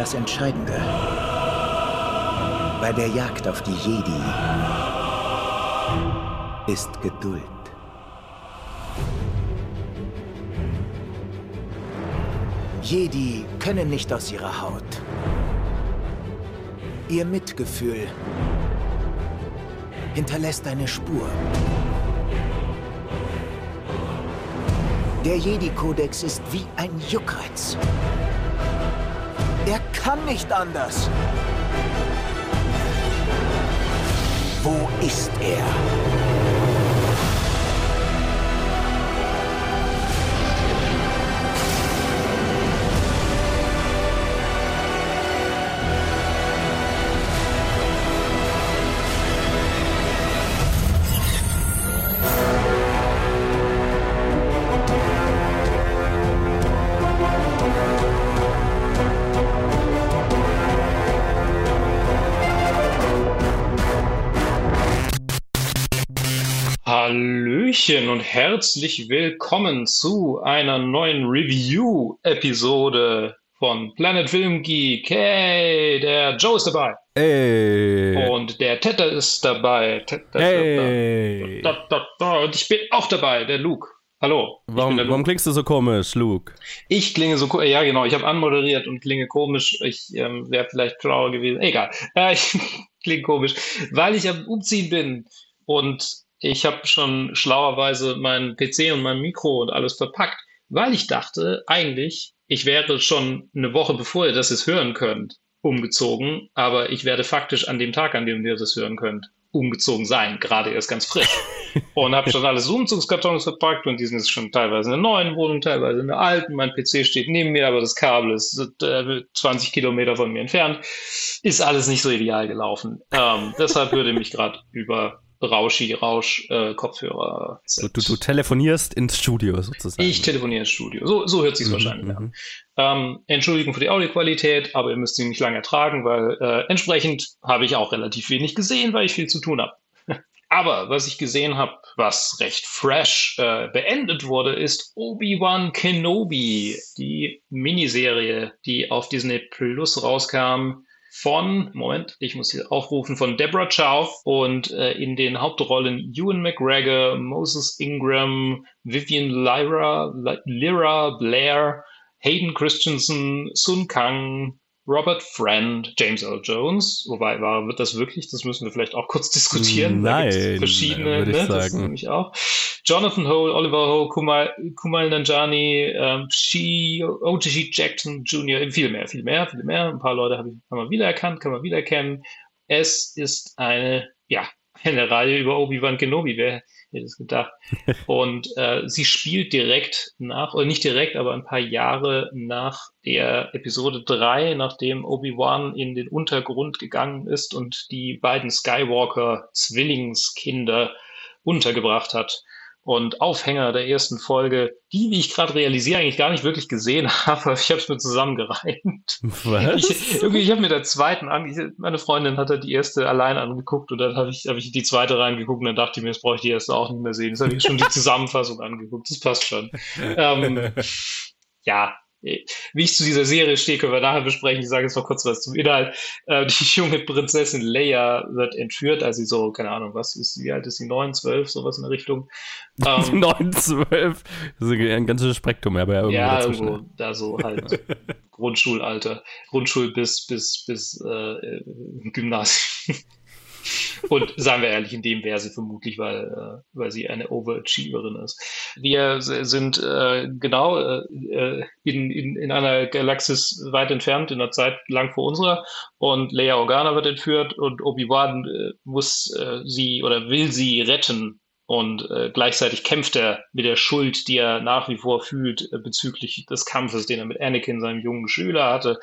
Das Entscheidende bei der Jagd auf die Jedi ist Geduld. Jedi können nicht aus ihrer Haut. Ihr Mitgefühl hinterlässt eine Spur. Der Jedi-Kodex ist wie ein Juckreiz. Er kann nicht anders. Wo ist er? Hallöchen und herzlich willkommen zu einer neuen Review-Episode von Planet Film Geek. Hey, der Joe ist dabei. Hey. Und der Tette ist dabei. Tette, Hey. Da, da, da. Und ich bin auch dabei, der Luke. Hallo. Warum, der warum Luke. klingst du so komisch, Luke? Ich klinge so, ko- ja genau, ich habe anmoderiert und klinge komisch. Ich ähm, wäre vielleicht schlauer gewesen. Egal. Äh, ich klinge komisch, weil ich am Umziehen bin und ich habe schon schlauerweise meinen PC und mein Mikro und alles verpackt, weil ich dachte, eigentlich, ich wäre schon eine Woche bevor ihr das jetzt hören könnt, umgezogen, aber ich werde faktisch an dem Tag, an dem ihr das hören könnt, umgezogen sein, gerade erst ganz frisch. und habe schon alles Umzugskartons verpackt und die sind jetzt schon teilweise in der neuen Wohnung, teilweise in der alten. Mein PC steht neben mir, aber das Kabel ist äh, 20 Kilometer von mir entfernt. Ist alles nicht so ideal gelaufen. Ähm, deshalb würde mich gerade über Rauschi Rausch äh, Kopfhörer Du, du, du telefonierst ins Studio sozusagen. ich telefoniere ins Studio. So, so hört sich Mhm, wahrscheinlich an. mhm. Ähm, Entschuldigung für die Audioqualität, aber ihr müsst sie nicht lange ertragen, weil äh, entsprechend habe ich auch relativ wenig gesehen, weil ich viel zu tun habe. aber was ich gesehen habe, was recht fresh äh, beendet wurde, ist Obi-Wan Kenobi, die Miniserie, die auf Disney Plus rauskam. Von, Moment, ich muss hier aufrufen, von Deborah Chow und äh, in den Hauptrollen Ewan McGregor, Moses Ingram, Vivian Lyra, Lyra Blair, Hayden Christensen, Sun Kang, Robert Friend, James Earl Jones. Wobei, war, wird das wirklich? Das müssen wir vielleicht auch kurz diskutieren. Da Nein, verschiedene, würde ich ne? Das nämlich auch. Jonathan Hole, Oliver Ho, Kumal, Kumal Nanjani, ähm, Shi, O.J. Jackson Jr., viel mehr, viel mehr, viel mehr. Ein paar Leute habe ich haben wir wiedererkannt, kann man wiedererkennen. Es ist eine, ja, eine Reihe über Obi-Wan Kenobi. Wer hätte es gedacht? Und äh, sie spielt direkt nach, oder nicht direkt, aber ein paar Jahre nach der Episode 3, nachdem Obi-Wan in den Untergrund gegangen ist und die beiden Skywalker-Zwillingskinder untergebracht hat. Und Aufhänger der ersten Folge, die, wie ich gerade realisiere, eigentlich gar nicht wirklich gesehen habe, ich habe es mir zusammengereimt. Was? Ich, irgendwie, ich habe mir der zweiten an, ich, meine Freundin hat halt die erste allein angeguckt und dann habe ich, hab ich die zweite reingeguckt und dann dachte ich mir, jetzt brauche ich die erste auch nicht mehr sehen. Jetzt habe ich schon die Zusammenfassung angeguckt, das passt schon. Ähm, ja, wie ich zu dieser Serie stehe, können wir nachher besprechen. Ich sage jetzt noch kurz was zum Inhalt. Äh, die junge Prinzessin Leia wird entführt, als sie so, keine Ahnung, was ist, wie alt ist sie? Neun, zwölf, sowas in der Richtung. Ähm, 9, 12. Das ist ein ganzes Spektrum, aber ja, irgendwo ja, irgendwo da so halt Grundschulalter, Grundschul bis bis bis äh, Gymnasium. Und sagen wir ehrlich, in dem wäre sie vermutlich, weil, äh, weil sie eine Overachieverin ist. Wir sind äh, genau äh, äh, in, in, in einer Galaxis weit entfernt, in einer Zeit lang vor unserer. Und Leia Organa wird entführt und Obi-Wan äh, muss äh, sie oder will sie retten. Und gleichzeitig kämpft er mit der Schuld, die er nach wie vor fühlt bezüglich des Kampfes, den er mit Anakin, seinem jungen Schüler hatte,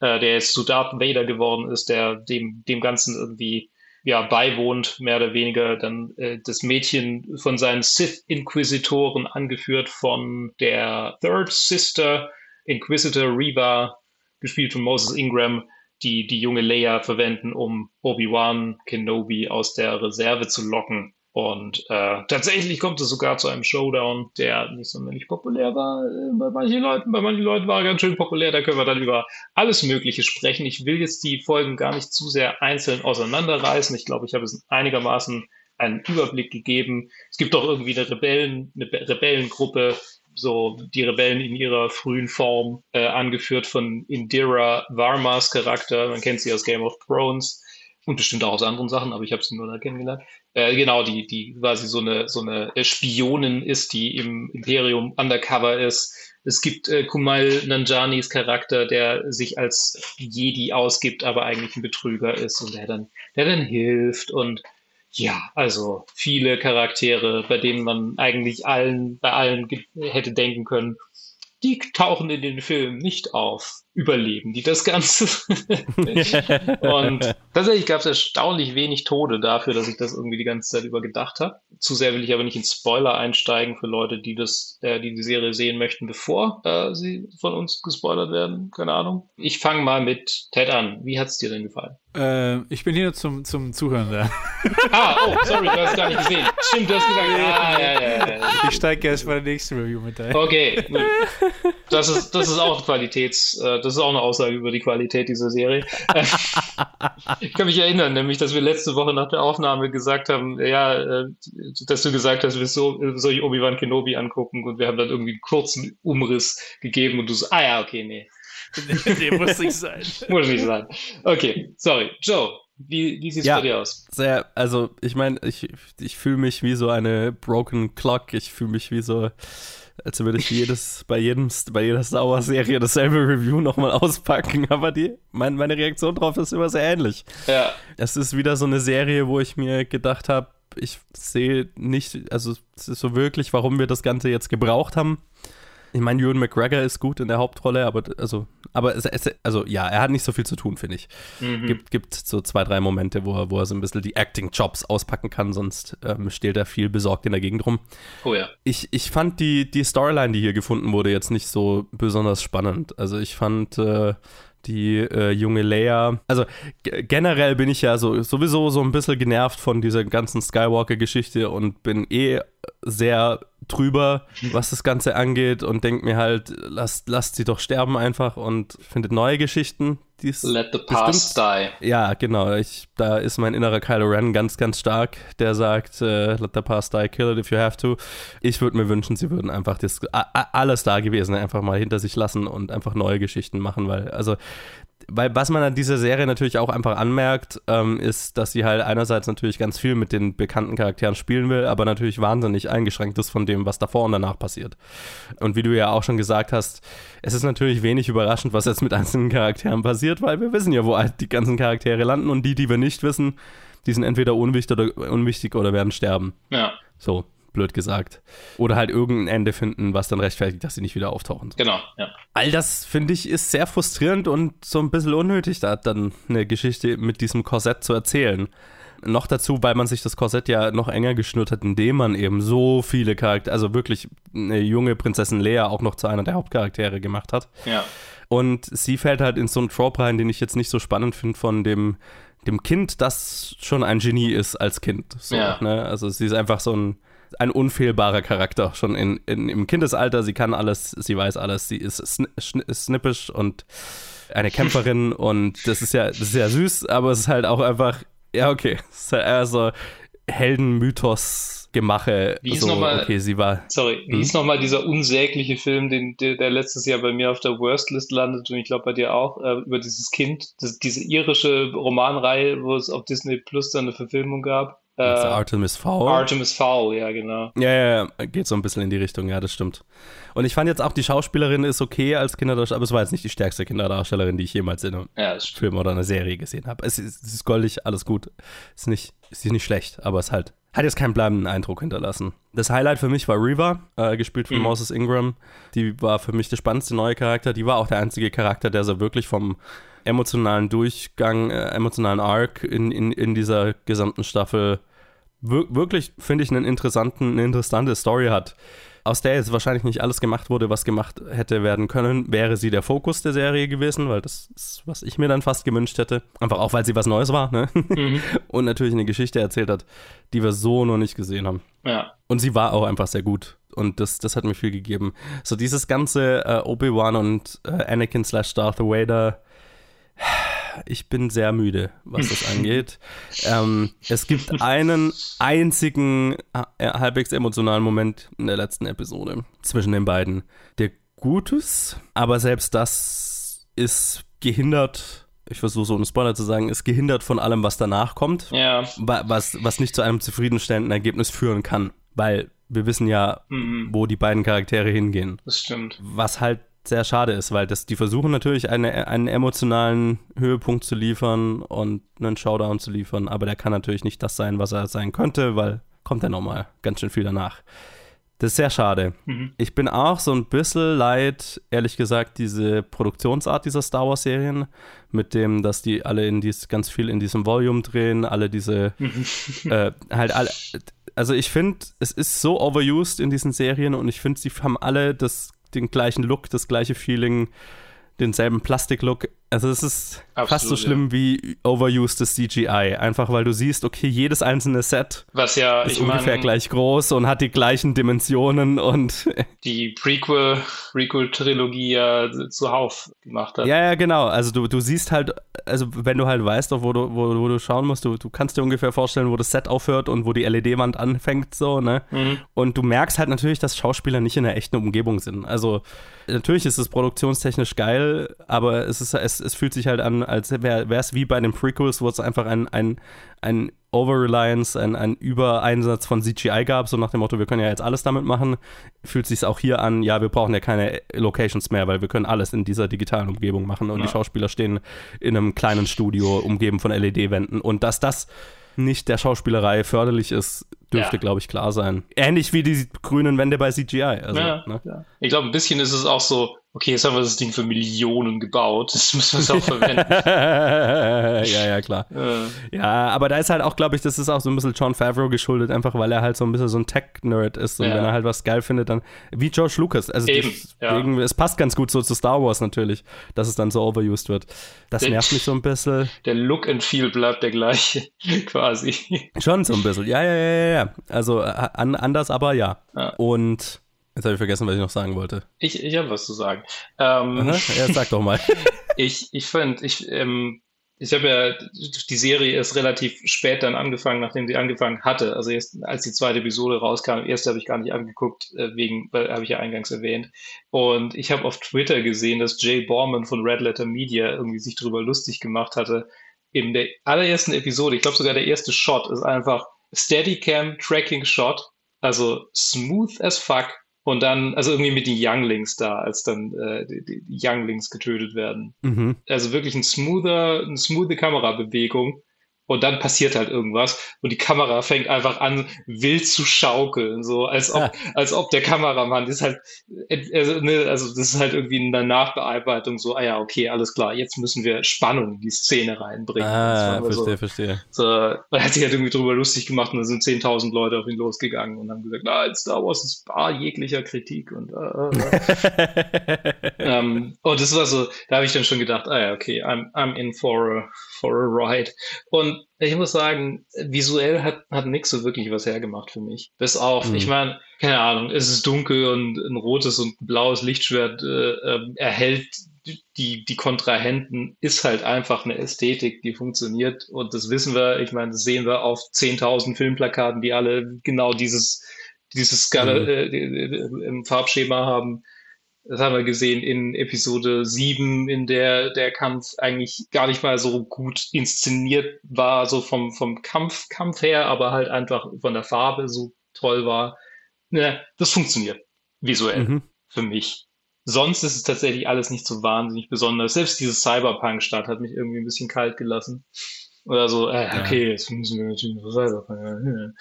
der jetzt zu Darth Vader geworden ist, der dem, dem Ganzen irgendwie ja, beiwohnt, mehr oder weniger dann äh, das Mädchen von seinen Sith-Inquisitoren, angeführt von der Third Sister, Inquisitor Reva, gespielt von Moses Ingram, die die junge Leia verwenden, um Obi-Wan Kenobi aus der Reserve zu locken Und äh, tatsächlich kommt es sogar zu einem Showdown, der nicht sonderlich populär war. Äh, bei manchen Leuten, bei manchen Leuten war er ganz schön populär. Da können wir dann über alles Mögliche sprechen. Ich will jetzt die Folgen gar nicht zu sehr einzeln auseinanderreißen. Ich glaube, ich habe es einigermaßen einen Überblick gegeben. Es gibt auch irgendwie eine Rebellen, eine Rebellengruppe, so die Rebellen in ihrer frühen Form, äh, angeführt von Indira Varmas Charakter. Man kennt sie aus Game of Thrones und bestimmt auch aus anderen Sachen, aber ich habe sie nur da kennengelernt. Äh, genau, die, die quasi so eine, so eine Spionin ist, die im Imperium undercover ist. Es gibt äh, Kumail Nanjanis Charakter, der sich als Jedi ausgibt, aber eigentlich ein Betrüger ist und der dann, der dann hilft und ja, also viele Charaktere, bei denen man eigentlich allen, bei allen hätte denken können, die tauchen in den Filmen nicht auf überleben die das Ganze. und tatsächlich gab es erstaunlich wenig Tode dafür, dass ich das irgendwie die ganze Zeit über gedacht habe. Zu sehr will ich aber nicht in Spoiler einsteigen für Leute, die das, äh, die die Serie sehen möchten, bevor äh, sie von uns gespoilert werden. Keine Ahnung. Ich fange mal mit Ted an. Wie hat es dir denn gefallen? Äh, ich bin hier nur zum, zum Zuhören da. ah, oh, sorry, du hast es gar nicht gesehen. Stimmt, du hast gesagt, ah, ja, ja, ja. Ich steige erst bei der nächsten Review mit ein. Okay, gut. Das ist, das ist auch Qualitäts, äh, das ist auch eine Aussage über die Qualität dieser Serie. ich kann mich erinnern, nämlich, dass wir letzte Woche nach der Aufnahme gesagt haben, ja, äh, dass du gesagt hast, wir so, soll ich Obi-Wan Kenobi angucken und wir haben dann irgendwie einen kurzen Umriss gegeben und du so, ah ja, okay, nee. nee, muss nicht sein. muss nicht sein. Okay, sorry. Joe, wie, wie sieht es ja, bei dir aus? Sehr, also ich meine, ich, ich fühle mich wie so eine broken clock. Ich fühle mich wie so als würde ich jedes, bei, jedem, bei jeder Star Wars-Serie dasselbe Review nochmal auspacken. Aber die, mein, meine Reaktion darauf ist immer sehr ähnlich. Ja. Es ist wieder so eine Serie, wo ich mir gedacht habe, ich sehe nicht, also es ist so wirklich, warum wir das Ganze jetzt gebraucht haben. Ich meine, Ewan McGregor ist gut in der Hauptrolle, aber also, aber es, es, also ja, er hat nicht so viel zu tun, finde ich. Mhm. Gibt, gibt so zwei, drei Momente, wo er, wo er so ein bisschen die Acting-Jobs auspacken kann, sonst ähm, steht er viel besorgt in der Gegend rum. Oh ja. Ich, ich fand die, die Storyline, die hier gefunden wurde, jetzt nicht so besonders spannend. Also ich fand äh, die äh, junge Leia. Also generell bin ich ja so sowieso so ein bisschen genervt von dieser ganzen Skywalker-Geschichte und bin eh sehr drüber, was das Ganze angeht und denke mir halt, lasst, lasst sie doch sterben einfach und findet neue Geschichten. Die's Let the past die. Ja, genau. Ich, da ist mein innerer Kylo Ren ganz, ganz stark, der sagt, äh, let the past die, kill it if you have to. Ich würde mir wünschen, sie würden einfach das alles da gewesen einfach mal hinter sich lassen und einfach neue Geschichten machen, weil, also weil was man an dieser Serie natürlich auch einfach anmerkt, ähm, ist, dass sie halt einerseits natürlich ganz viel mit den bekannten Charakteren spielen will, aber natürlich wahnsinnig eingeschränkt ist von dem, was davor und danach passiert. Und wie du ja auch schon gesagt hast, es ist natürlich wenig überraschend, was jetzt mit einzelnen Charakteren passiert, weil wir wissen ja, wo die ganzen Charaktere landen und die, die wir nicht wissen, die sind entweder unwichtig oder, unwichtig oder werden sterben. Ja. So blöd gesagt. Oder halt irgendein Ende finden, was dann rechtfertigt, dass sie nicht wieder auftauchen. Genau, ja. All das, finde ich, ist sehr frustrierend und so ein bisschen unnötig, da dann eine Geschichte mit diesem Korsett zu erzählen. Noch dazu, weil man sich das Korsett ja noch enger geschnürt hat, indem man eben so viele Charaktere, also wirklich eine junge Prinzessin Lea auch noch zu einer der Hauptcharaktere gemacht hat. Ja. Und sie fällt halt in so einen Trope rein, den ich jetzt nicht so spannend finde von dem, dem Kind, das schon ein Genie ist als Kind. So, ja. ne? Also sie ist einfach so ein ein unfehlbarer Charakter schon in, in, im Kindesalter. Sie kann alles, sie weiß alles, sie ist sn snippisch und eine Kämpferin und das ist ja, das ist ja süß, aber es ist halt auch einfach, ja, okay, halt eher so Heldenmythos. Gemache. Wie ist so, nochmal, okay, sie war. Sorry, wie hm? ist nochmal dieser unsägliche Film, den, der, der, letztes Jahr bei mir auf der Worstlist landet und ich glaube bei dir auch, äh, über dieses Kind, das, diese irische Romanreihe, wo es auf Disney Plus dann eine Verfilmung gab? Äh, Artemis Fowl. Artemis Fowl, ja, genau. Ja, ja, ja, geht so ein bisschen in die Richtung, ja, das stimmt. Und ich fand jetzt auch, die Schauspielerin ist okay als Kinderdarstellerin, aber es war jetzt nicht die stärkste Kinderdarstellerin, die ich jemals in einem ja, Film oder einer Serie gesehen habe. Es, es, ist goldig, alles gut. Ist nicht, ist nicht schlecht, aber es halt, hat jetzt keinen bleibenden Eindruck hinterlassen. Das Highlight für mich war Reva, äh, gespielt von mhm. Moses Ingram. Die war für mich der spannendste neue Charakter. Die war auch der einzige Charakter, der so wirklich vom emotionalen Durchgang, äh, emotionalen Arc in, in, in dieser gesamten Staffel wir wirklich, finde ich, einen interessanten, eine interessante Story hat. aus der jetzt wahrscheinlich nicht alles gemacht wurde, was gemacht hätte werden können, wäre sie der Fokus der Serie gewesen, weil das ist, was ich mir dann fast gewünscht hätte. Einfach auch, weil sie was Neues war, ne? Mhm. Und natürlich eine Geschichte erzählt hat, die wir so noch nicht gesehen haben. Ja. Und sie war auch einfach sehr gut. Und das, das hat mir viel gegeben. So dieses ganze äh, Obi-Wan und äh, Anakin slash Darth Vader ich bin sehr müde, was das angeht. Ähm, es gibt einen einzigen äh, halbwegs emotionalen Moment in der letzten Episode zwischen den beiden, der gut ist, aber selbst das ist gehindert ich versuche so einen Spoiler zu sagen, ist gehindert von allem, was danach kommt. Ja. Was, was nicht zu einem zufriedenstellenden Ergebnis führen kann. Weil wir wissen ja, mhm. wo die beiden Charaktere hingehen. Das stimmt. Was halt sehr schade ist, weil das, die versuchen natürlich eine, einen emotionalen Höhepunkt zu liefern und einen Showdown zu liefern, aber der kann natürlich nicht das sein, was er sein könnte, weil kommt ja nochmal ganz schön viel danach. Das ist sehr schade. Mhm. Ich bin auch so ein bisschen leid, ehrlich gesagt, diese Produktionsart dieser Star Wars-Serien, mit dem, dass die alle in dies, ganz viel in diesem Volume drehen, alle diese, äh, halt alle, also ich finde, es ist so overused in diesen Serien und ich finde, sie haben alle das den gleichen Look, das gleiche Feeling, denselben Plastiklook. Also es ist Absolut, fast so schlimm ja. wie overusedes CGI. Einfach weil du siehst, okay, jedes einzelne Set Was ja, ist ungefähr mein, gleich groß und hat die gleichen Dimensionen und die Prequel, Prequel-Trilogie ja zuhauf gemacht hat. Ja, ja, genau. Also du, du siehst halt, also wenn du halt weißt, wo du, wo, wo du schauen musst, du, du kannst dir ungefähr vorstellen, wo das Set aufhört und wo die LED-Wand anfängt, so, ne? Mhm. Und du merkst halt natürlich, dass Schauspieler nicht in der echten Umgebung sind. Also natürlich ist es produktionstechnisch geil, aber es, ist, es, es fühlt sich halt an, als wäre es wie bei den Prequels, wo es einfach ein, ein, ein Over-Reliance, ein, ein Übereinsatz von CGI gab, so nach dem Motto, wir können ja jetzt alles damit machen, fühlt sich auch hier an, ja, wir brauchen ja keine Locations mehr, weil wir können alles in dieser digitalen Umgebung machen und ja. die Schauspieler stehen in einem kleinen Studio, umgeben von LED-Wänden und dass das nicht der Schauspielerei förderlich ist, dürfte, ja. glaube ich, klar sein. Ähnlich wie die grünen Wände bei CGI. Also, ja, ne? ja. Ich glaube, ein bisschen ist es auch so, okay, jetzt haben wir das Ding für Millionen gebaut, das müssen wir es auch verwenden. ja, ja, klar. Äh. Ja, aber da ist halt auch, glaube ich, das ist auch so ein bisschen John Favreau geschuldet, einfach weil er halt so ein bisschen so ein Tech-Nerd ist und ja. wenn er halt was geil findet, dann wie George Lucas. Also Eben, ja. es passt ganz gut so zu Star Wars natürlich, dass es dann so overused wird. Das der, nervt mich so ein bisschen. Der Look and Feel bleibt der gleiche, quasi. Schon so ein bisschen, ja, ja, ja, ja. Also äh, an, anders, aber ja. ja. Und Jetzt habe ich vergessen, was ich noch sagen wollte. Ich, ich habe was zu sagen. Ähm, ja, sag doch mal. ich ich finde, ich, ähm, ich habe ja, die Serie ist relativ spät dann angefangen, nachdem sie angefangen hatte. Also erst, als die zweite Episode rauskam, erste habe ich gar nicht angeguckt, äh, wegen, habe ich ja eingangs erwähnt. Und ich habe auf Twitter gesehen, dass Jay Borman von Red Letter Media irgendwie sich darüber lustig gemacht hatte. In der allerersten Episode, ich glaube sogar der erste Shot ist einfach Steadicam Tracking Shot, also smooth as fuck und dann, also irgendwie mit den Younglings da, als dann äh, die, die Younglings getötet werden. Mhm. Also wirklich ein smoother, eine smooth Kamerabewegung. Und dann passiert halt irgendwas und die Kamera fängt einfach an, wild zu schaukeln, so als ob, ja. als ob der Kameramann das ist halt, also, ne, also das ist halt irgendwie eine Nachbearbeitung, so, ah ja, okay, alles klar, jetzt müssen wir Spannung in die Szene reinbringen. Ah, verstehe, so, verstehe. So, man hat sich halt irgendwie drüber lustig gemacht und dann sind 10.000 Leute auf ihn losgegangen und haben gesagt, na, Star Wars ist bar jeglicher Kritik und, äh, äh. ähm, und das war so, da habe ich dann schon gedacht, ah ja, okay, I'm, I'm in for a, for a ride. Und ich muss sagen, visuell hat, hat nix so wirklich was hergemacht für mich. Bis auf, mhm. ich meine, keine Ahnung, es ist dunkel und ein rotes und blaues Lichtschwert äh, äh, erhält die, die Kontrahenten, ist halt einfach eine Ästhetik, die funktioniert. Und das wissen wir, ich meine, das sehen wir auf 10.000 Filmplakaten, die alle genau dieses, dieses Skala, mhm. äh, im Farbschema haben. Das haben wir gesehen in Episode 7, in der der Kampf eigentlich gar nicht mal so gut inszeniert war, so vom, vom Kampf, Kampf her, aber halt einfach von der Farbe so toll war. Ja, das funktioniert visuell mhm. für mich. Sonst ist es tatsächlich alles nicht so wahnsinnig besonders. Selbst diese Cyberpunk-Stadt hat mich irgendwie ein bisschen kalt gelassen. Oder so, äh, okay, jetzt müssen wir natürlich noch Cyberpunk.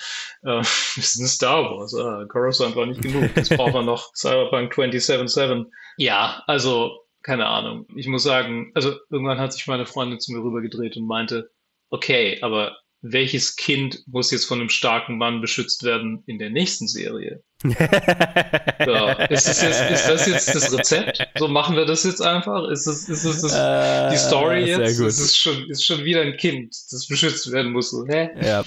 Äh, wir sind Star Wars. Ah, Coruscant war nicht genug. Jetzt brauchen wir noch Cyberpunk 2077. Ja, also, keine Ahnung. Ich muss sagen, also irgendwann hat sich meine Freundin zu mir rübergedreht und meinte, okay, aber welches Kind muss jetzt von einem starken Mann beschützt werden in der nächsten Serie? ja, ist, das jetzt, ist das jetzt das Rezept? So machen wir das jetzt einfach? Ist es ist das, das äh, die Story jetzt? Ist es schon, ist schon wieder ein Kind, das beschützt werden muss? So, hä? Ja.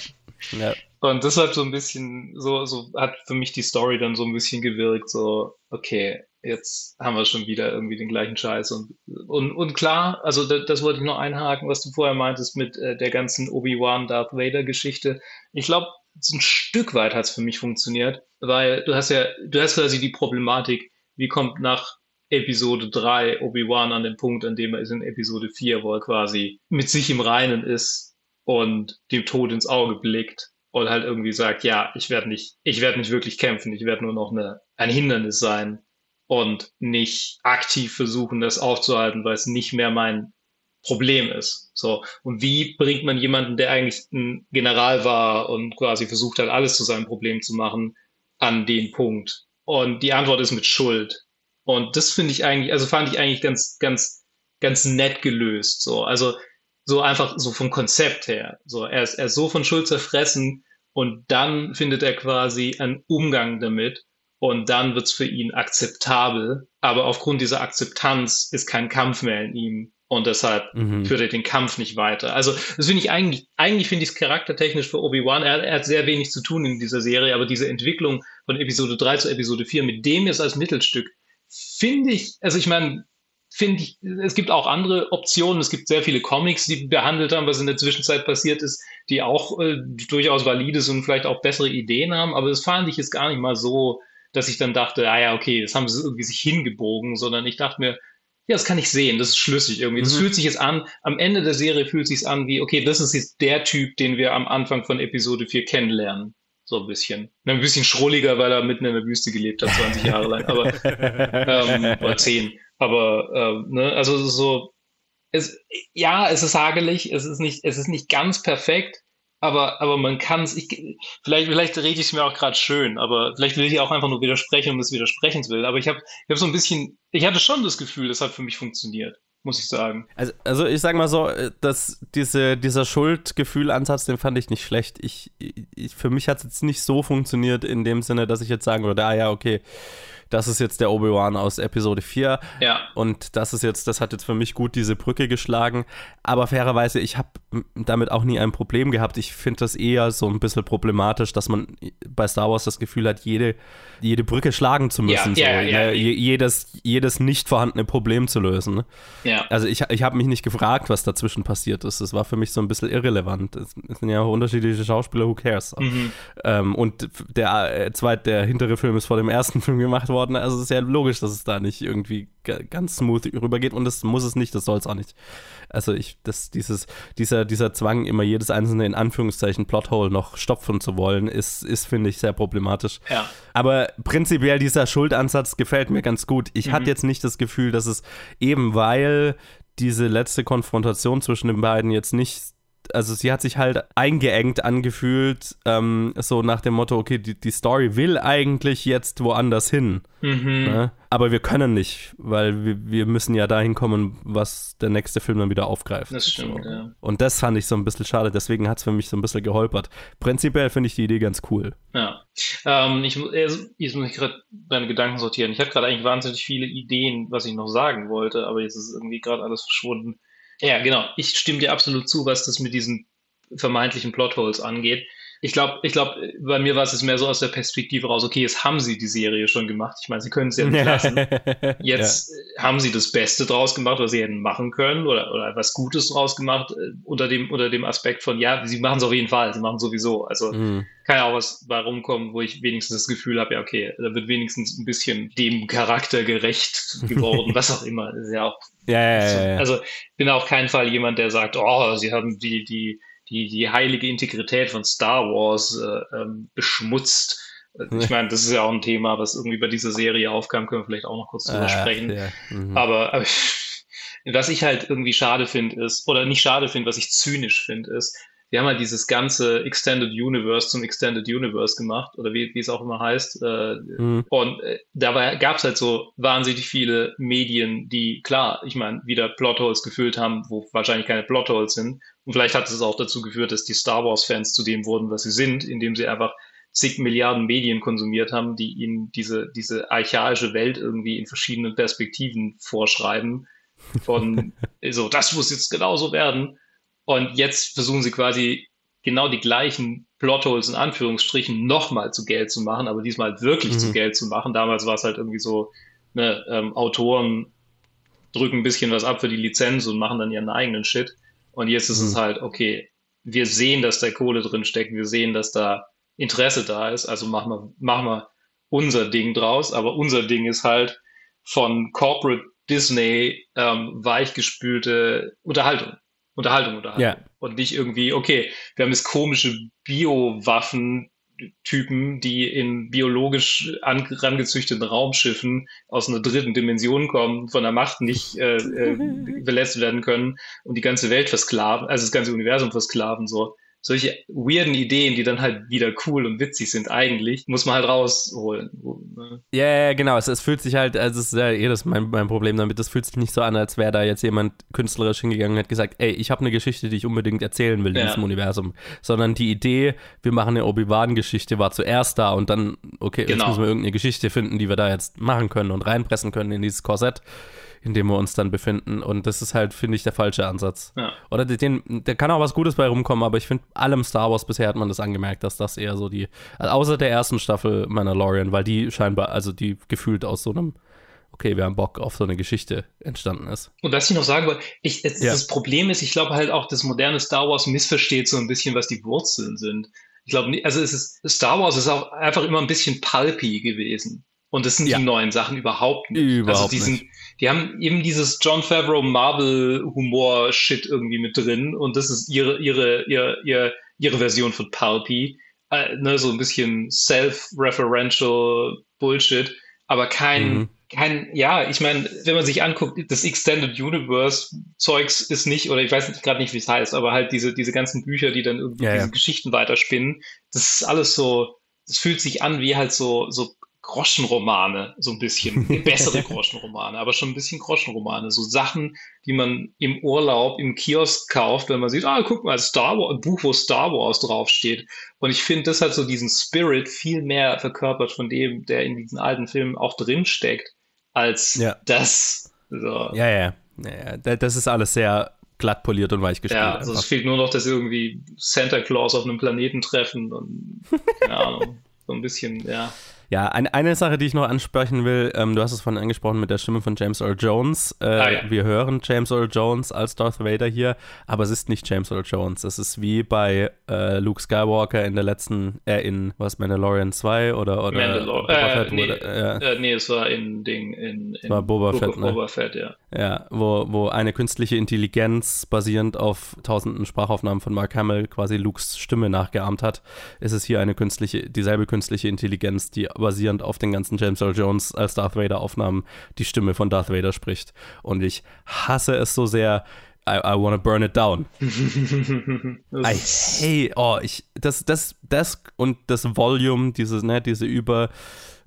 ja. Und deshalb so ein bisschen, so, so hat für mich die Story dann so ein bisschen gewirkt, so, okay, jetzt haben wir schon wieder irgendwie den gleichen Scheiß. Und, und, und klar, also das, das wollte ich noch einhaken, was du vorher meintest mit äh, der ganzen Obi-Wan Darth Vader Geschichte. Ich glaube, ein Stück weit hat es für mich funktioniert, weil du hast ja, du hast quasi die Problematik, wie kommt nach Episode 3 Obi-Wan an den Punkt, an dem er ist in Episode 4, wo er quasi mit sich im Reinen ist und dem Tod ins Auge blickt und halt irgendwie sagt, ja, ich werde nicht, ich werde nicht wirklich kämpfen, ich werde nur noch eine, ein Hindernis sein und nicht aktiv versuchen, das aufzuhalten, weil es nicht mehr mein Problem ist. So. Und wie bringt man jemanden, der eigentlich ein General war und quasi versucht hat, alles zu seinem Problem zu machen, an den Punkt? Und die Antwort ist mit Schuld. Und das finde ich eigentlich, also fand ich eigentlich ganz, ganz, ganz nett gelöst. So. Also, so einfach so vom Konzept her. So, er ist, er ist so von Schuld zerfressen und dann findet er quasi einen Umgang damit und dann wird's für ihn akzeptabel. Aber aufgrund dieser Akzeptanz ist kein Kampf mehr in ihm und deshalb mhm. führt er den Kampf nicht weiter. Also das finde ich eigentlich, eigentlich finde ich es charaktertechnisch für Obi-Wan, er, er, hat sehr wenig zu tun in dieser Serie, aber diese Entwicklung von Episode 3 zu Episode 4 mit dem jetzt als Mittelstück, finde ich, also ich meine, finde ich, es gibt auch andere Optionen. Es gibt sehr viele Comics, die behandelt haben, was in der Zwischenzeit passiert ist, die auch äh, durchaus valide sind und vielleicht auch bessere Ideen haben. Aber das fand ich jetzt gar nicht mal so dass ich dann dachte, ah ja, okay, das haben sie irgendwie sich hingebogen, sondern ich dachte mir, ja, das kann ich sehen, das ist schlüssig irgendwie. Das mhm. fühlt sich jetzt an, am Ende der Serie fühlt sich an wie, okay, das ist jetzt der Typ, den wir am Anfang von Episode 4 kennenlernen. So ein bisschen. Ein bisschen schrulliger, weil er mitten in der Wüste gelebt hat, 20 Jahre lang, aber ähm, oder 10. Aber ähm, ne, also so, es, ja, es ist hagelig, es ist nicht, es ist nicht ganz perfekt, aber, aber man kann es, vielleicht, vielleicht rede ich es mir auch gerade schön, aber vielleicht will ich auch einfach nur widersprechen, um des Widersprechens will. Aber ich habe ich hab so ein bisschen, ich hatte schon das Gefühl, das hat für mich funktioniert, muss ich sagen. Also, also ich sage mal so, äh, dass diese, dieser Schuldgefühlansatz, den fand ich nicht schlecht. Ich, ich, für mich hat es jetzt nicht so funktioniert in dem Sinne, dass ich jetzt sagen würde, ah ja, okay, das ist jetzt der Obi-Wan aus Episode 4. Ja. Und das ist jetzt, das hat jetzt für mich gut diese Brücke geschlagen. Aber fairerweise, ich habe damit auch nie ein Problem gehabt. Ich finde das eher so ein bisschen problematisch, dass man bei Star Wars das Gefühl hat, jede, jede Brücke schlagen zu müssen. Ja, so, ja, ne? jedes, jedes nicht vorhandene Problem zu lösen. Ne? Ja. Also ich, ich habe mich nicht gefragt, was dazwischen passiert ist. Das war für mich so ein bisschen irrelevant. Es sind ja auch unterschiedliche Schauspieler, who cares? Mhm. Ähm, und der, äh, der hintere Film ist vor dem ersten Film gemacht worden worden. Also es ist ja logisch, dass es da nicht irgendwie ganz smooth rübergeht und das muss es nicht, das soll es auch nicht. Also ich, das, dieses, dieser, dieser Zwang, immer jedes einzelne in Anführungszeichen Plothole noch stopfen zu wollen, ist, ist finde ich, sehr problematisch. Ja. Aber prinzipiell dieser Schuldansatz gefällt mir ganz gut. Ich mhm. hatte jetzt nicht das Gefühl, dass es eben weil diese letzte Konfrontation zwischen den beiden jetzt nicht also sie hat sich halt eingeengt angefühlt, ähm, so nach dem Motto, okay, die, die Story will eigentlich jetzt woanders hin. Mhm. Ne? Aber wir können nicht, weil wir, wir müssen ja dahin kommen, was der nächste Film dann wieder aufgreift. Das stimmt, so. ja. Und das fand ich so ein bisschen schade, deswegen hat es für mich so ein bisschen geholpert. Prinzipiell finde ich die Idee ganz cool. Ja. Ähm, ich, jetzt muss ich gerade deine Gedanken sortieren. Ich hatte gerade eigentlich wahnsinnig viele Ideen, was ich noch sagen wollte, aber jetzt ist irgendwie gerade alles verschwunden. Ja, genau. Ich stimme dir absolut zu, was das mit diesen vermeintlichen Plotholes angeht. Ich glaube, ich glaube, bei mir war es jetzt mehr so aus der Perspektive raus, okay, jetzt haben sie die Serie schon gemacht. Ich meine, sie können es ja nicht lassen. Jetzt ja. haben sie das Beste draus gemacht, was sie hätten machen können oder, oder etwas Gutes draus gemacht, äh, unter dem, unter dem Aspekt von, ja, sie machen es auf jeden Fall, sie machen sowieso. Also mhm. kann ja auch was bei rumkommen, wo ich wenigstens das Gefühl habe, ja, okay, da wird wenigstens ein bisschen dem Charakter gerecht geworden, was auch immer. Das ist ja auch. Ja, ja, ja. Also bin auf keinen Fall jemand, der sagt, oh, sie haben die, die, die, die heilige Integrität von Star Wars äh, ähm, beschmutzt. Ich meine, das ist ja auch ein Thema, was irgendwie bei dieser Serie aufkam, können wir vielleicht auch noch kurz drüber Ach, sprechen. Ja. Mhm. Aber, aber was ich halt irgendwie schade finde, ist, oder nicht schade finde, was ich zynisch finde, ist, wir haben halt dieses ganze Extended Universe zum Extended Universe gemacht, oder wie, wie es auch immer heißt. Mhm. Und äh, dabei gab es halt so wahnsinnig viele Medien, die, klar, ich meine, wieder Plotholes gefüllt haben, wo wahrscheinlich keine Plotholes sind, Und vielleicht hat es auch dazu geführt, dass die Star Wars-Fans zu dem wurden, was sie sind, indem sie einfach zig Milliarden Medien konsumiert haben, die ihnen diese, diese archaische Welt irgendwie in verschiedenen Perspektiven vorschreiben. Von so, das muss jetzt genauso werden. Und jetzt versuchen sie quasi genau die gleichen Plotholes in Anführungsstrichen nochmal zu Geld zu machen, aber diesmal wirklich mhm. zu Geld zu machen. Damals war es halt irgendwie so, ne, ähm, Autoren drücken ein bisschen was ab für die Lizenz und machen dann ihren eigenen Shit. Und jetzt ist mhm. es halt, okay, wir sehen, dass da Kohle drin steckt, wir sehen, dass da Interesse da ist, also machen wir, machen wir unser Ding draus, aber unser Ding ist halt von Corporate Disney ähm, weichgespülte Unterhaltung. Unterhaltung, Unterhaltung. Yeah. Und nicht irgendwie, okay, wir haben jetzt komische Biowaffen, Typen, die in biologisch angezüchteten Raumschiffen aus einer dritten Dimension kommen, von der Macht nicht äh, äh, belässt werden können und die ganze Welt versklaven, also das ganze Universum versklaven, so solche weirden Ideen, die dann halt wieder cool und witzig sind eigentlich, muss man halt rausholen. Ja, yeah, genau. Es, es, fühlt sich halt, also es ist ja eh das mein, mein Problem damit, es fühlt sich nicht so an, als wäre da jetzt jemand künstlerisch hingegangen und hat gesagt, ey, ich habe eine Geschichte, die ich unbedingt erzählen will in ja. diesem Universum. Sondern die Idee, wir machen eine Obi-Wan-Geschichte, war zuerst da und dann, okay, genau. jetzt müssen wir irgendeine Geschichte finden, die wir da jetzt machen können und reinpressen können in dieses Korsett in dem wir uns dann befinden. Und das ist halt, finde ich, der falsche Ansatz. Ja. Oder den, da kann auch was Gutes bei rumkommen, aber ich finde, allem Star Wars bisher hat man das angemerkt, dass das eher so die, also außer der ersten Staffel Mandalorian, weil die scheinbar, also die gefühlt aus so einem okay, wir haben Bock auf so eine Geschichte entstanden ist. Und was ich noch sagen wollte, ich, es, ja. das Problem ist, ich glaube halt auch, das moderne Star Wars missversteht so ein bisschen, was die Wurzeln sind. Ich glaube, also es ist, Star Wars ist auch einfach immer ein bisschen pulpy gewesen. Und das sind ja. die neuen Sachen überhaupt nicht. Überhaupt also die nicht. Sind, die haben eben dieses John Favreau Marvel Humor Shit irgendwie mit drin und das ist ihre ihre ihre ihre, ihre Version von Pulpy, äh, ne, so ein bisschen self-referential Bullshit, aber kein mhm. kein ja, ich meine, wenn man sich anguckt, das Extended Universe Zeugs ist nicht oder ich weiß gerade nicht, wie es heißt, aber halt diese diese ganzen Bücher, die dann irgendwie ja, diese ja. Geschichten weiterspinnen, das ist alles so es fühlt sich an wie halt so, so Groschenromane, so ein bisschen, bessere Groschenromane, aber schon ein bisschen Groschenromane, so Sachen, die man im Urlaub im Kiosk kauft, wenn man sieht, ah, guck mal, Star Wars, ein Buch, wo Star Wars draufsteht. Und ich finde, das hat so diesen Spirit viel mehr verkörpert von dem, der in diesen alten Filmen auch drinsteckt, als ja. das. So. Ja, ja, ja. Das ist alles sehr glatt poliert und weich gespielt. Ja, also es fehlt nur noch, dass sie irgendwie Santa Claus auf einem Planeten treffen und keine Ahnung, so ein bisschen, ja. Ja, ein, eine Sache, die ich noch ansprechen will, ähm, du hast es vorhin angesprochen mit der Stimme von James Earl Jones. Äh, ah, ja. Wir hören James Earl Jones als Darth Vader hier, aber es ist nicht James Earl Jones. Es ist wie bei äh, Luke Skywalker in der letzten, äh, in was, Mandalorian 2 oder, oder Mandalor Boba äh, Fett? Nee, oder, äh, nee, es war in Ding, in, in war Boba Fett, ne? Boba Fett, ja. Ja, wo, wo eine künstliche Intelligenz basierend auf tausenden Sprachaufnahmen von Mark Hamill quasi Lukes Stimme nachgeahmt hat, ist es hier eine künstliche, dieselbe künstliche Intelligenz, die basierend auf den ganzen James Earl Jones als Darth Vader Aufnahmen die Stimme von Darth Vader spricht. Und ich hasse es so sehr. I, I wanna burn it down. I hate, oh, ich, das, das, das und das Volume, dieses, ne, diese über,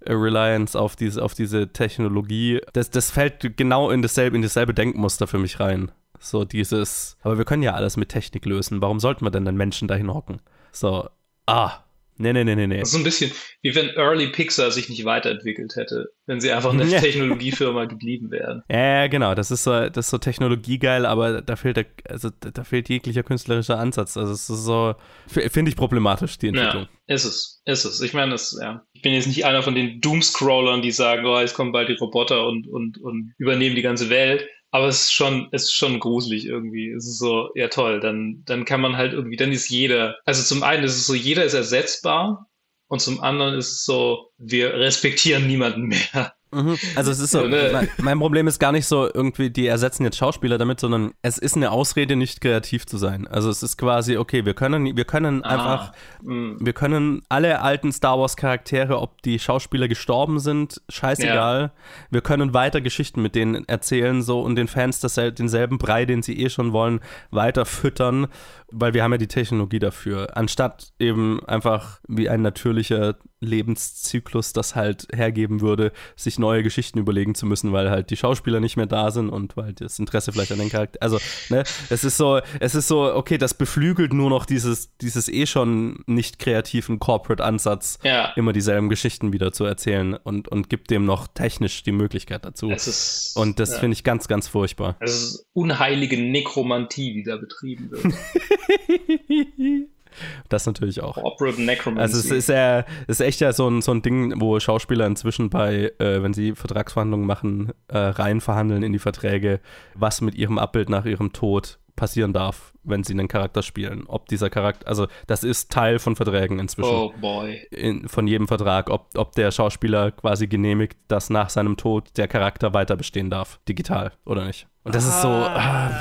Reliance auf diese, auf diese Technologie, das, das fällt genau in dasselbe, in dasselbe Denkmuster für mich rein. So dieses, aber wir können ja alles mit Technik lösen. Warum sollten wir denn den Menschen dahin hocken? So, ah, Nee, nee, nee, nee, nee. Das ist so ein bisschen wie wenn Early Pixar sich nicht weiterentwickelt hätte, wenn sie einfach eine Technologiefirma geblieben wären. Ja, genau, das ist so, das ist so technologiegeil, aber da fehlt der, also da fehlt jeglicher künstlerischer Ansatz. Also es ist so, finde ich problematisch, die Entwicklung. Ja, ist es, ist es. Ich meine, ja. Ich bin jetzt nicht einer von den Doomscrollern, die sagen, oh, jetzt kommen bald die Roboter und, und, und übernehmen die ganze Welt. Aber es ist schon, es ist schon gruselig irgendwie. Es ist so, ja toll, dann, dann kann man halt irgendwie, dann ist jeder, also zum einen ist es so, jeder ist ersetzbar und zum anderen ist es so, wir respektieren niemanden mehr. Mhm. Also es ist so, ne? mein, mein, Problem ist gar nicht so irgendwie, die ersetzen jetzt Schauspieler damit, sondern es ist eine Ausrede, nicht kreativ zu sein. Also es ist quasi, okay, wir können, wir können ah, einfach, mh. wir können alle alten Star Wars Charaktere, ob die Schauspieler gestorben sind, scheißegal. Ja. Wir können weiter Geschichten mit denen erzählen, so und den Fans das, denselben Brei, den sie eh schon wollen, weiter füttern, weil wir haben ja die Technologie dafür. Anstatt eben einfach wie ein natürlicher Lebenszyklus das halt hergeben würde, sich neue Geschichten überlegen zu müssen, weil halt die Schauspieler nicht mehr da sind und weil das Interesse vielleicht an den Charakter. Also, ne, es ist so, es ist so, okay, das beflügelt nur noch dieses, dieses eh schon nicht kreativen Corporate-Ansatz, Ja. immer dieselben Geschichten wieder zu erzählen und, und gibt dem noch technisch die Möglichkeit dazu. Ist, Und das ja. finde ich ganz, ganz furchtbar. Es ist unheilige Nekromantie, die da betrieben wird. Das natürlich auch. Corporate Necromancy. Also es ist ja, es ist echt ja so ein, so ein Ding, wo Schauspieler inzwischen bei, äh, wenn sie Vertragsverhandlungen machen, äh, rein verhandeln in die Verträge, was mit ihrem Abbild nach ihrem Tod passieren darf, wenn sie einen Charakter spielen. Ob dieser Charakter, also das ist Teil von Verträgen inzwischen. oh boy. In, von jedem Vertrag, ob, ob der Schauspieler quasi genehmigt, dass nach seinem Tod der Charakter weiter bestehen darf, digital oder nicht. Und das ist so, ah,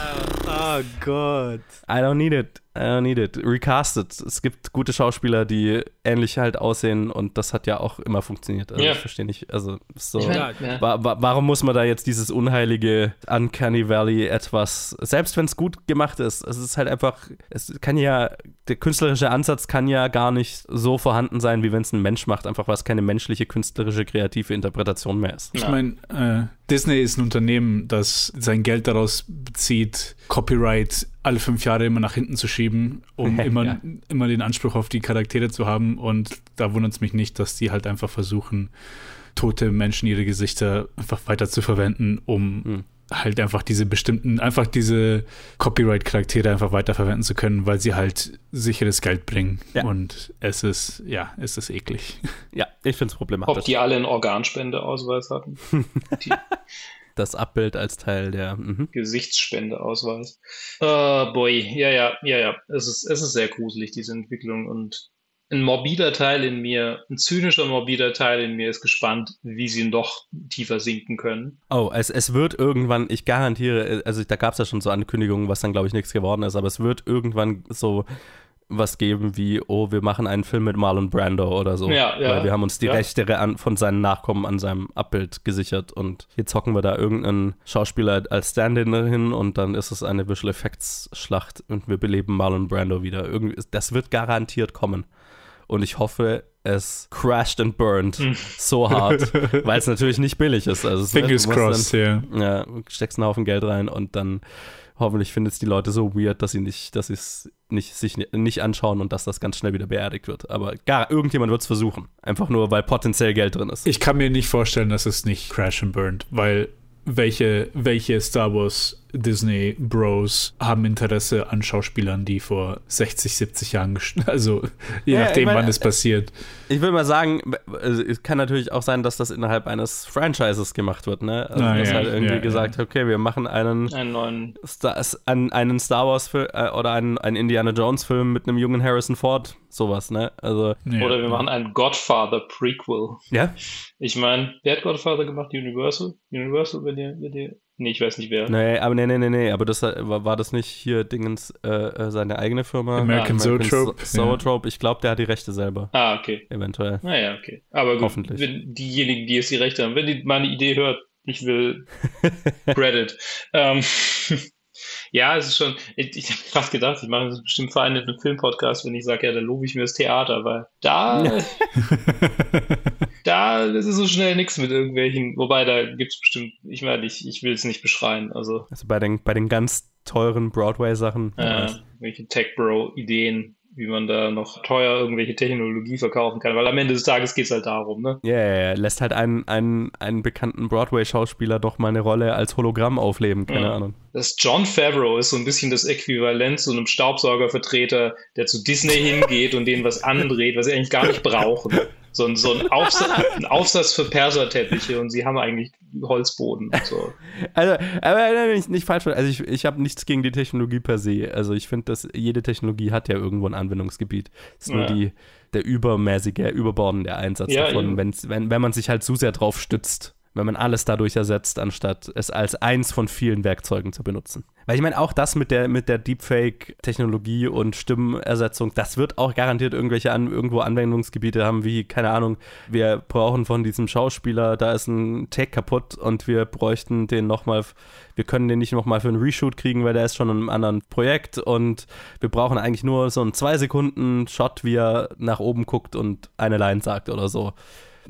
Oh Gott. I don't need it. I don't need it. Recasted. Es gibt gute Schauspieler, die ähnlich halt aussehen und das hat ja auch immer funktioniert. Also Ja. ich verstehe nicht. Also so. Ich mein, Ja, wa wa warum muss man da jetzt dieses unheilige Uncanny Valley etwas, selbst wenn es gut gemacht ist, es ist halt einfach, es kann ja, der künstlerische Ansatz kann ja gar nicht so vorhanden sein, wie wenn es ein Mensch macht, einfach weil es keine menschliche, künstlerische, kreative Interpretation mehr ist. Ich meine, äh, Disney ist ein Unternehmen, das sein Geld daraus bezieht, Copyright alle fünf Jahre immer nach hinten zu schieben, um immer, Ja. immer den Anspruch auf die Charaktere zu haben. Und da wundert es mich nicht, dass die halt einfach versuchen, tote Menschen ihre Gesichter einfach weiter zu verwenden, um Hm. halt einfach diese bestimmten, einfach diese Copyright-Charaktere einfach weiterverwenden zu können, weil sie halt sicheres Geld bringen. Ja. Und es ist, ja, es ist eklig. Ja, ich finde es Ob problematisch. die alle einen Organspendeausweis hatten? Die das Abbild als Teil der. Mhm. Gesichtsspendeausweis. Oh boy, ja, ja, ja, ja. Es ist, es ist sehr gruselig, diese Entwicklung. Und ein morbider Teil in mir, ein zynischer morbider Teil in mir ist gespannt, wie sie noch tiefer sinken können. Oh, es, es wird irgendwann, ich garantiere, also da gab es ja schon so Ankündigungen, was dann glaube ich nichts geworden ist, aber es wird irgendwann so was geben wie, oh, wir machen einen Film mit Marlon Brando oder so. Ja, ja. Weil wir haben uns die Ja. Rechte an, von seinen Nachkommen an seinem Abbild gesichert und jetzt hocken wir da irgendeinen Schauspieler als Stand-in hin und dann ist es eine Visual Effects Schlacht und wir beleben Marlon Brando wieder. Irgendwie, das wird garantiert kommen. Und ich hoffe, es crashed and burned Hm. so hart, weil es natürlich nicht billig ist. Also Fingers musst dann- crossed, ja. ja, steckst einen Haufen Geld rein und dann hoffentlich findet es die Leute so weird, dass sie nicht, dass es nicht, sich ni- nicht anschauen und dass das ganz schnell wieder beerdigt wird. Aber gar, irgendjemand wird es versuchen. Einfach nur, weil potenziell Geld drin ist. Ich kann mir nicht vorstellen, dass es nicht Crash and Burned, weil welche, welche Star Wars Disney Bros haben Interesse an Schauspielern, die vor 60, 70 Jahren, also je Ja, nachdem, ich meine, wann es passiert. Ich will mal sagen, also es kann natürlich auch sein, dass das innerhalb eines Franchises gemacht wird, ne? Also, Ah, dass ja, halt irgendwie ja, gesagt, okay, wir machen einen Einen neuen, Star, einen Star Wars Film äh, oder einen, einen Indiana Jones Film mit einem jungen Harrison Ford, sowas, ne? Also, Ja. oder wir machen einen Godfather Prequel. ja, Ich meine, wer hat Godfather gemacht? Universal? Universal, wenn ihr, wenn ihr, nee, ich weiß nicht wer. Nee, aber nee, nee, nee, nee, aber das war, war das nicht hier Dingens äh, äh, seine eigene Firma? American Zoetrope, So- Zoetrope, ich glaube, der hat die Rechte selber, Ah, okay. eventuell. Naja, okay. Aber gut, Hoffentlich. wenn diejenigen, die jetzt die Rechte haben, wenn die meine Idee hört, ich will Credit. ähm, ja, es ist schon, ich, ich habe gerade gedacht, ich mache das bestimmt vereinigt einen Filmpodcast, wenn ich sage, ja, da lobe ich mir das Theater, weil da, da, das ist so schnell nichts mit irgendwelchen, wobei da gibt es bestimmt, ich meine, ich, ich will es nicht beschreien, also Also bei den, bei den ganz teuren Broadway-Sachen. äh, welche Tech-Bro-Ideen, wie man da noch teuer irgendwelche Technologie verkaufen kann, weil am Ende des Tages geht es halt darum, ne? Ja, ja, ja, lässt halt einen, einen, einen bekannten Broadway-Schauspieler doch mal eine Rolle als Hologramm aufleben, keine Ja. Ahnung. Das John Favreau ist so ein bisschen das Äquivalent zu einem Staubsaugervertreter, der zu Disney hingeht und denen was andreht, was sie eigentlich gar nicht brauchen. So ein, so ein, Aufsatz, ein Aufsatz für Perserteppiche und sie haben eigentlich Holzboden. und So. Also, aber äh, nicht, nicht falsch, also ich, ich habe nichts gegen die Technologie per se. Also ich finde, dass jede Technologie hat ja irgendwo ein Anwendungsgebiet. Es ist nur Ja. die, der übermäßige, überbordende Einsatz Ja, davon, wenn's, wenn, wenn man sich halt zu sehr drauf stützt. Wenn man alles dadurch ersetzt, anstatt es als eins von vielen Werkzeugen zu benutzen. Weil ich meine, auch das mit der, mit der Deepfake-Technologie und Stimmenersetzung, das wird auch garantiert irgendwelche an, irgendwo Anwendungsgebiete haben, wie, keine Ahnung, wir brauchen von diesem Schauspieler, da ist ein Take kaputt und wir bräuchten den nochmal, wir können den nicht nochmal für einen Reshoot kriegen, weil der ist schon in einem anderen Projekt und wir brauchen eigentlich nur so einen zwei Sekunden Shot, wie er nach oben guckt und eine Line sagt oder so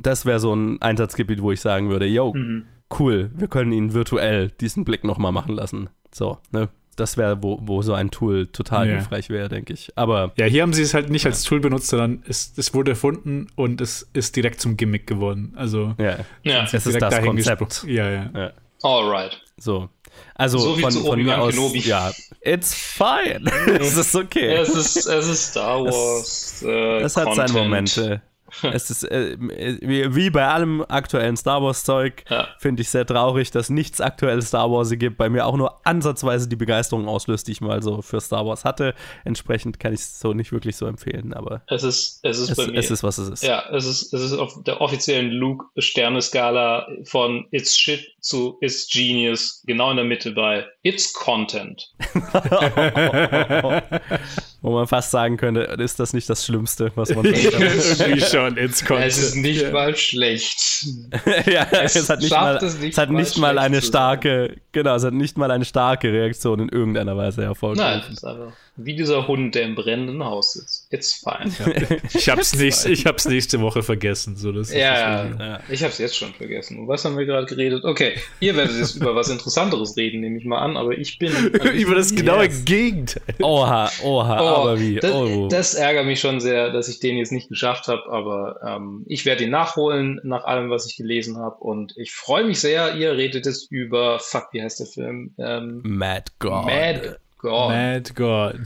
das wäre so ein Einsatzgebiet, wo ich sagen würde, yo, mhm. cool, wir können ihn virtuell diesen Blick nochmal machen lassen. So, ne? Das wäre, wo, wo so ein Tool total ja. hilfreich wäre, denke ich. Aber. Ja, hier haben sie es halt nicht als Tool benutzt, sondern es, es wurde erfunden und es ist direkt zum Gimmick geworden. Also, ja, ja. es ist das Konzept. Ja, ja, ja. Alright. So. Also so von, von mir aus, Kenobi. ja, it's fine. es ist okay. Es ist, es ist Star Wars. Es, äh, es hat seine Momente. es ist äh, wie, wie, bei allem aktuellen Star Wars-Zeug, ja. finde ich sehr traurig, dass nichts aktuelles Star Wars gibt. Bei mir auch nur ansatzweise die Begeisterung auslöst, die ich mal so für Star Wars hatte. Entsprechend kann ich es so nicht wirklich so empfehlen, aber es ist, es ist, es, bei mir, es ist was es ist. Ja, es ist, es ist auf der offiziellen Luke-Sterne-Skala von It's Shit zu It's Genius genau in der Mitte bei It's Content. Wo man fast sagen könnte, ist das nicht das Schlimmste, was man sagen kann. Irgendwie schon, It's Content. Es ist nicht ja. mal schlecht. ja, es, es, hat nicht mal, es, nicht es hat nicht mal eine starke, genau, es hat nicht mal eine starke Reaktion in irgendeiner Weise hervorgerufen. Nein, es ist einfach wie dieser Hund, der im brennenden Haus sitzt. It's fine. Ja. Ich hab's, nächst, ich hab's nächste Woche vergessen. So, das ja, ja, ich hab's jetzt schon vergessen. Und was haben wir gerade geredet? Okay, ihr werdet jetzt über was Interessanteres reden, nehme ich mal an, aber ich bin. über das genaue yes. Gegenteil. Oha, oha, oh, aber wie? Das, oh. das, ärgert mich schon sehr, dass ich den jetzt nicht geschafft habe, aber ähm, ich werde ihn nachholen nach allem, was ich gelesen habe. Und ich freue mich sehr, ihr redet jetzt über, fuck, wie heißt der Film? Ähm, Mad God. Mad God. Mad God.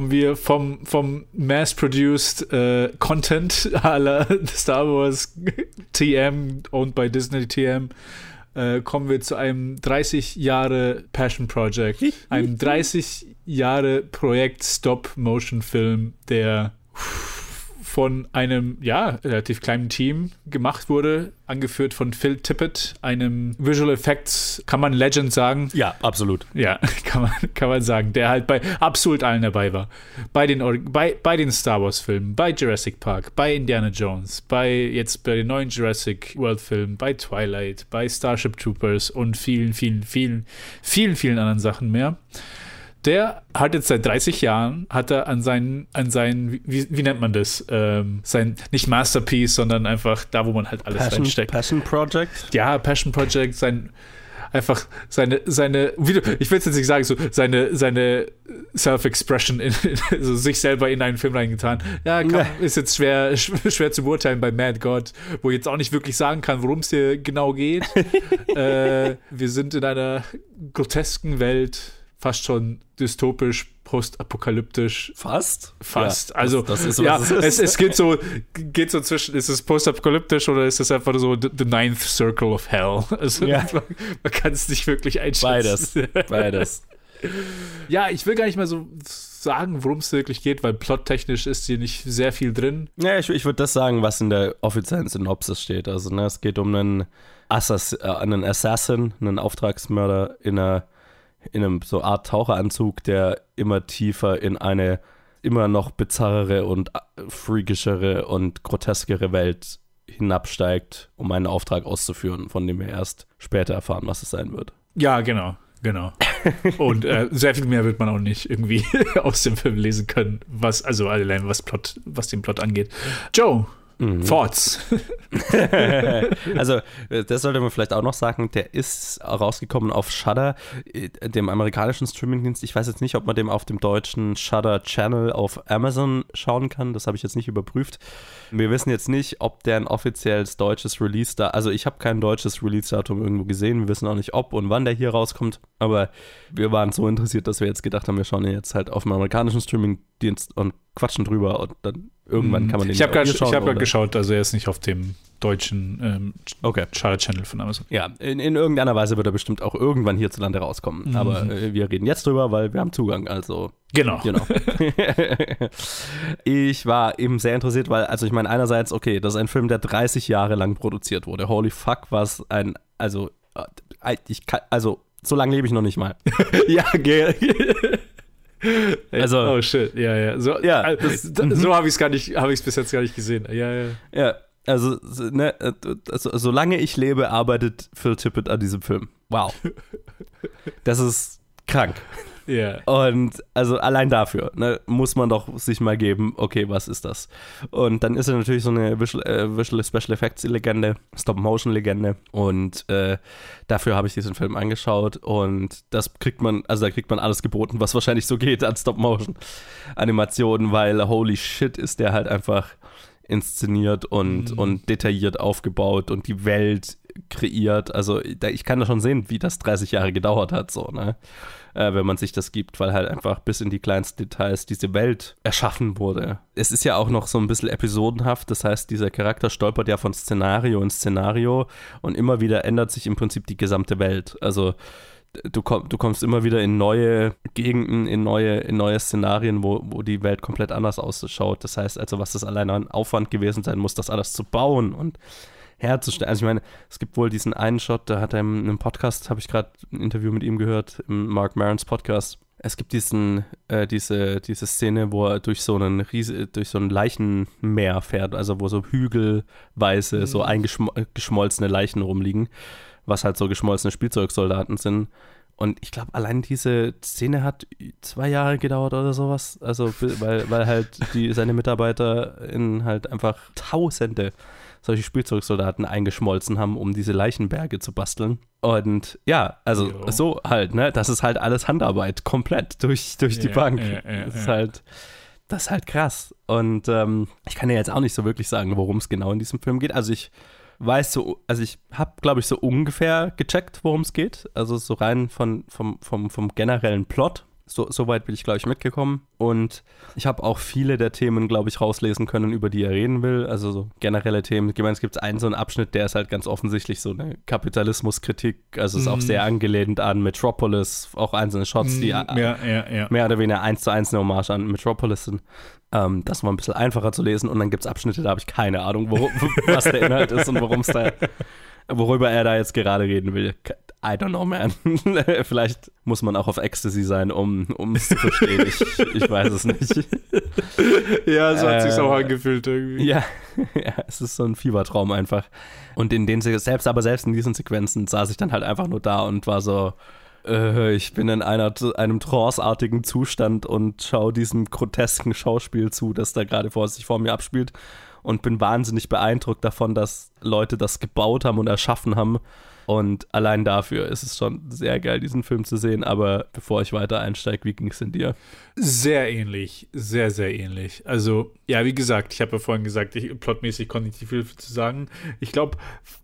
Kommen wir vom, vom mass-produced äh, Content aller Star Wars TM, owned by Disney TM, äh, kommen wir zu einem 30 Jahre Passion Project, einem 30 Jahre Projekt Stop-Motion-Film, der von einem, ja, relativ kleinen Team gemacht wurde, angeführt von Phil Tippett, einem Visual Effects, kann man Legend sagen? Ja, absolut. Ja, kann man, kann man sagen, der halt bei absolut allen dabei war. Bei den, bei, bei den Star Wars Filmen, bei Jurassic Park, bei Indiana Jones, bei jetzt bei den neuen Jurassic World Filmen, bei Twilight, bei Starship Troopers und vielen, vielen, vielen, vielen, vielen anderen Sachen mehr der hat jetzt seit 30 Jahren, hat er an seinen, an seinen, wie, wie nennt man das? Ähm, sein, nicht Masterpiece, sondern einfach da, wo man halt alles Passion, reinsteckt. Passion Project? Ja, Passion Project, sein, einfach seine, seine, ich will es jetzt nicht sagen, so seine, seine Self-Expression, in, also sich selber in einen Film reingetan. Ja, kann, ist jetzt schwer, schwer zu beurteilen bei Mad God, wo ich jetzt auch nicht wirklich sagen kann, worum es hier genau geht. äh, wir sind in einer grotesken Welt fast schon dystopisch, postapokalyptisch. Fast? Fast. Ja, also, das, das ist so, ja, es, es, es, geht so, geht so zwischen, ist es postapokalyptisch oder ist es einfach so the, the ninth circle of hell? Also, ja. man, man kann es nicht wirklich einschätzen. Beides. Beides. ja, ich will gar nicht mal so sagen, worum es wirklich geht, weil plottechnisch ist hier nicht sehr viel drin. Ja, ich, ich würde das sagen, was in der offiziellen Synopsis steht. Also, ne, es geht um einen, Assass äh, einen Assassin, einen Auftragsmörder in einer in einem so Art Taucheranzug, der immer tiefer in eine immer noch bizarrere und freakischere und groteskere Welt hinabsteigt, um einen Auftrag auszuführen, von dem wir erst später erfahren, was es sein wird. Ja, genau. Genau. Und äh, sehr viel mehr wird man auch nicht irgendwie aus dem Film lesen können, was, also allein was Plot, was den Plot angeht. Joe, Mhm. Thoughts. also, äh, das sollte man vielleicht auch noch sagen, der ist rausgekommen auf Shudder, äh, dem amerikanischen Streamingdienst. Ich weiß jetzt nicht, ob man dem auf dem deutschen Shudder Channel auf Amazon schauen kann. Das habe ich jetzt nicht überprüft. Wir wissen jetzt nicht, ob der ein offizielles deutsches Release da, also ich habe kein deutsches Release-Datum irgendwo gesehen. Wir wissen auch nicht, ob und wann der hier rauskommt. Aber wir waren so interessiert, dass wir jetzt gedacht haben, wir schauen jetzt halt auf dem amerikanischen Streamingdienst und quatschen drüber und dann irgendwann kann man den Ich habe gerade hab geschaut, also er ist nicht auf dem deutschen ähm, okay. Channel von Amazon. Ja, in, in, irgendeiner Weise wird er bestimmt auch irgendwann hierzulande rauskommen. Mhm. Aber äh, wir reden jetzt drüber, weil wir haben Zugang. Also Genau. genau. ich war eben sehr interessiert, weil, also ich meine, einerseits, okay, das ist ein Film, der 30 Jahre lang produziert wurde. Holy fuck, was ein, also, äh, ich kann, also, so lange lebe ich noch nicht mal. ja, Also, oh shit, ja, ja. So, ja, äh, das, so habe ich es gar nicht, habe ich es bis jetzt gar nicht gesehen. Ja, ja. Ja, also, ne, also, solange ich lebe, arbeitet Phil Tippett an diesem Film. Wow. Das ist krank. Ja. Und also allein dafür ne, muss man doch sich mal geben, okay, was ist das? Und dann ist er natürlich so eine Visual, äh, Visual Special Effects Legende, Stop-Motion-Legende. Und äh, dafür habe ich diesen Film angeschaut. Und das kriegt man, also da kriegt man alles geboten, was wahrscheinlich so geht an Stop-Motion-Animationen, weil holy shit ist der halt einfach inszeniert und, mhm. und detailliert aufgebaut und die Welt kreiert. Also ich kann da schon sehen, wie das 30 Jahre gedauert hat, so, ne? Äh, wenn man sich das gibt, weil halt einfach bis in die kleinsten Details diese Welt erschaffen wurde. Es ist ja auch noch so ein bisschen episodenhaft, das heißt, dieser Charakter stolpert ja von Szenario in Szenario und immer wieder ändert sich im Prinzip die gesamte Welt. Also du, komm, du kommst immer wieder in neue Gegenden, in neue, in neue Szenarien, wo, wo die Welt komplett anders ausschaut. Das heißt also, was das alleine an Aufwand gewesen sein muss, das alles zu bauen und herzustellen. Also ich meine, es gibt wohl diesen einen Shot, da hat er in einem Podcast, habe ich gerade ein Interview mit ihm gehört, im Mark Marons Podcast. Es gibt diesen, äh, diese, diese Szene, wo er durch so einen Riese, durch so ein Leichenmeer fährt, also wo so hügelweise mhm. so eingeschmolzene Leichen rumliegen, was halt so geschmolzene Spielzeugsoldaten sind. Und ich glaube, allein diese Szene hat zwei Jahre gedauert oder sowas. Also, weil, weil halt die, seine Mitarbeiter in halt einfach Tausende solche Spielzeugsoldaten eingeschmolzen haben, um diese Leichenberge zu basteln. Und ja, also jo. so halt, ne? Das ist halt alles Handarbeit, komplett durch, durch ja, die Bank. Ja, ja, das ist halt. Das ist halt krass. Und ähm, ich kann ja jetzt auch nicht so wirklich sagen, worum es genau in diesem Film geht. Also ich weiß so, also ich habe, glaube ich, so ungefähr gecheckt, worum es geht. Also so rein von, vom, vom, vom generellen Plot. So, so weit bin ich, glaube ich, mitgekommen. Und ich habe auch viele der Themen, glaube ich, rauslesen können, über die er reden will. Also so generelle Themen. Ich meine, es gibt einen so einen Abschnitt, der ist halt ganz offensichtlich so eine Kapitalismuskritik. Also ist mm. auch mhm. sehr angelehnt an Metropolis, auch einzelne Shots, mm, die ja, ja, ja. mehr oder weniger eins zu eins eine Hommage an Metropolis sind. Ähm, das war ein bisschen einfacher zu lesen. Und dann gibt es Abschnitte, da habe ich keine Ahnung, wo, was der Inhalt ist und worum es da worüber er da jetzt gerade reden will. I don't know, man. Vielleicht muss man auch auf Ecstasy sein, um es zu verstehen. Ich, ich weiß es nicht. ja, so hat äh, sich auch angefühlt irgendwie. Ja, ja, es ist so ein Fiebertraum einfach. Und in den selbst, aber selbst in diesen Sequenzen saß ich dann halt einfach nur da und war so, äh, ich bin in einer, einem tranceartigen Zustand und schaue diesem grotesken Schauspiel zu, das da gerade vor sich vor mir abspielt. Und bin wahnsinnig beeindruckt davon, dass Leute das gebaut haben und erschaffen haben und allein dafür ist es schon sehr geil, diesen Film zu sehen. Aber bevor ich weiter einsteige, wie ging es in dir? Sehr ähnlich, sehr, sehr ähnlich. Also, ja, wie gesagt, ich habe ja vorhin gesagt, ich, plotmäßig konnte ich nicht viel zu sagen. Ich glaube,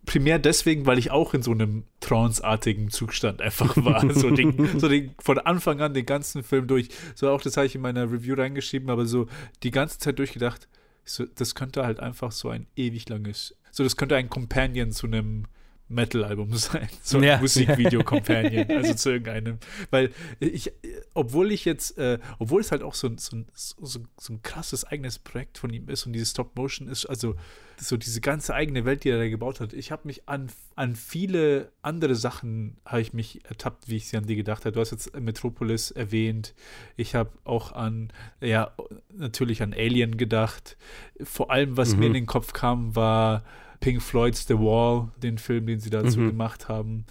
primär deswegen, weil ich auch in so einem tranceartigen Zustand einfach war. so, den, so den, von Anfang an den ganzen Film durch. So auch das habe ich in meiner Review reingeschrieben, aber so die ganze Zeit durchgedacht, so, das könnte halt einfach so ein ewig langes, so das könnte ein Companion zu einem Metal-Album sein. So ein ja. Musikvideo-Companion, also zu irgendeinem. Weil ich, obwohl ich jetzt, äh, obwohl es halt auch so, so, so, so ein krasses eigenes Projekt von ihm ist und dieses Stop-Motion ist, also so diese ganze eigene Welt, die er da gebaut hat, ich habe mich an, an viele andere Sachen, habe ich mich ertappt, wie ich sie an die gedacht habe. Du hast jetzt Metropolis erwähnt. Ich habe auch an, ja, natürlich an Alien gedacht. Vor allem, was mhm. mir in den Kopf kam, war Pink Floyd's The Wall, den Film, den sie dazu Mhm. gemacht haben.